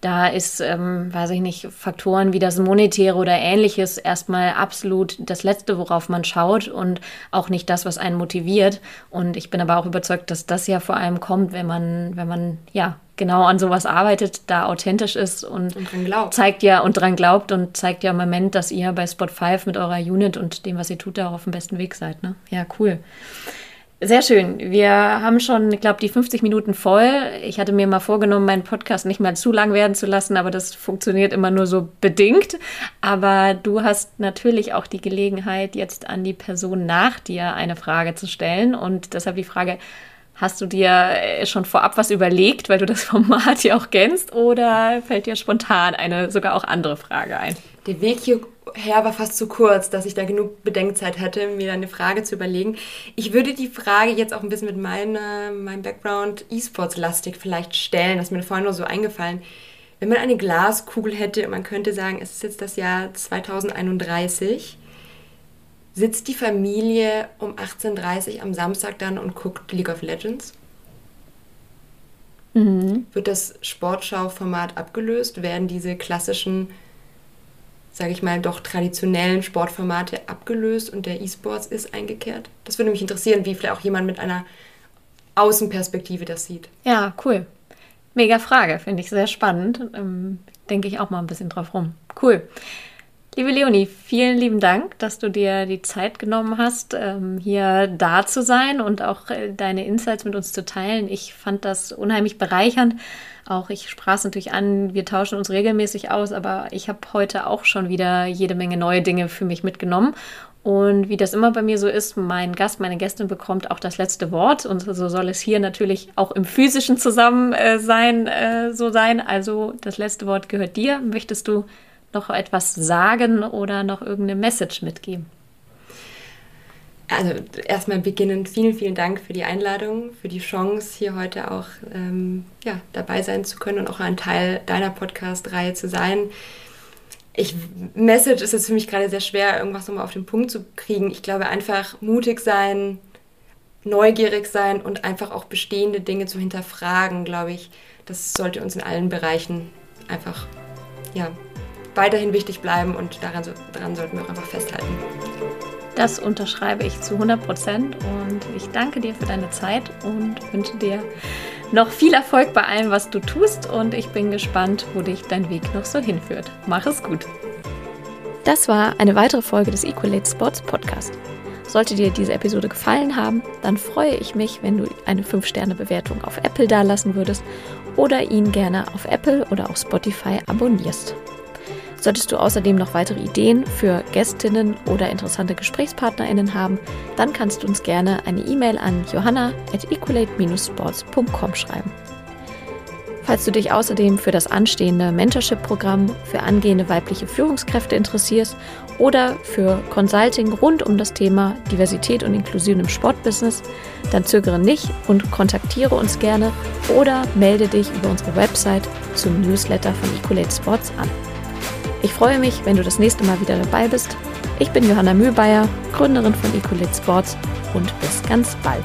Da ist, ähm, weiß ich nicht, Faktoren wie das Monetäre oder ähnliches erstmal absolut das Letzte, worauf man schaut und auch nicht das, was einen motiviert. Und ich bin aber auch überzeugt, dass das ja vor allem kommt, wenn man, wenn man, ja, genau an sowas arbeitet, da authentisch ist und, und zeigt ja und dran glaubt und zeigt ja im Moment, dass ihr bei Spot 5 mit eurer Unit und dem, was ihr tut, da auch auf dem besten Weg seid. Ne? Ja, cool. Sehr schön. Wir haben schon, ich glaube, die 50 Minuten voll. Ich hatte mir mal vorgenommen, meinen Podcast nicht mal zu lang werden zu lassen, aber das funktioniert immer nur so bedingt. Aber du hast natürlich auch die Gelegenheit, jetzt an die Person nach dir eine Frage zu stellen. Und deshalb die Frage, Hast du dir äh, schon vorab was überlegt, weil du das Format ja auch kennst, oder fällt dir spontan eine sogar auch andere Frage ein? Der Weg hierher war fast zu kurz, dass ich da genug Bedenkzeit hätte, mir eine Frage zu überlegen. Ich würde die Frage jetzt auch ein bisschen mit meiner, meinem Background E-Sports-lastig vielleicht stellen. Das ist mir vorhin nur so eingefallen. Wenn man eine Glaskugel hätte und man könnte sagen, es ist jetzt das Jahr 2031 sitzt die Familie um 18.30 Uhr am Samstag dann und guckt League of Legends? Mhm. Wird das Sportschau-Format abgelöst? Werden diese klassischen, sage ich mal, doch traditionellen Sportformate abgelöst und der E-Sports ist eingekehrt? Das würde mich interessieren, wie vielleicht auch jemand mit einer Außenperspektive das sieht. Ja, cool. Mega Frage, finde ich sehr spannend. Ähm, denke ich auch mal ein bisschen drauf rum. Cool. Liebe Leonie, vielen lieben Dank, dass du dir die Zeit genommen hast, ähm, hier da zu sein und auch äh, deine Insights mit uns zu teilen. Ich fand das unheimlich bereichernd. Auch ich sprach es natürlich an, wir tauschen uns regelmäßig aus, aber ich habe heute auch schon wieder jede Menge neue Dinge für mich mitgenommen. Und wie das immer bei mir so ist, mein Gast, meine Gästin bekommt auch das letzte Wort. Und so soll es hier natürlich auch im physischen Zusammensein äh, so sein. Also das letzte Wort gehört dir. Möchtest du noch etwas sagen oder noch irgendeine Message mitgeben? Also erstmal beginnend vielen, vielen Dank für die Einladung, für die Chance, hier heute auch ähm, ja, dabei sein zu können und auch ein Teil deiner Podcast-Reihe zu sein. Ich, Message ist jetzt für mich gerade sehr schwer, irgendwas nochmal auf den Punkt zu kriegen. Ich glaube einfach mutig sein, neugierig sein und einfach auch bestehende Dinge zu hinterfragen, glaube ich, das sollte uns in allen Bereichen einfach ja, weiterhin wichtig bleiben und daran, daran sollten wir auch einfach festhalten. Das unterschreibe ich zu 100 Prozent und ich danke dir für deine Zeit und wünsche dir noch viel Erfolg bei allem, was du tust und ich bin gespannt, wo dich dein Weg noch so hinführt. Mach es gut. Das war eine weitere Folge des Equalate Sports Podcast. Sollte dir diese Episode gefallen haben, dann freue ich mich, wenn du eine 5-Sterne-Bewertung auf Apple dalassen würdest oder ihn gerne auf Apple oder auf Spotify abonnierst. Solltest du außerdem noch weitere Ideen für Gästinnen oder interessante GesprächspartnerInnen haben, dann kannst du uns gerne eine E-Mail an johanna.equalate-sports.com schreiben. Falls du dich außerdem für das anstehende Mentorship-Programm für angehende weibliche Führungskräfte interessierst oder für Consulting rund um das Thema Diversität und Inklusion im Sportbusiness, dann zögere nicht und kontaktiere uns gerne oder melde dich über unsere Website zum Newsletter von Equalate Sports an. Ich freue mich, wenn du das nächste Mal wieder dabei bist. Ich bin Johanna Mühlbayer, Gründerin von Ecolit Sports und bis ganz bald.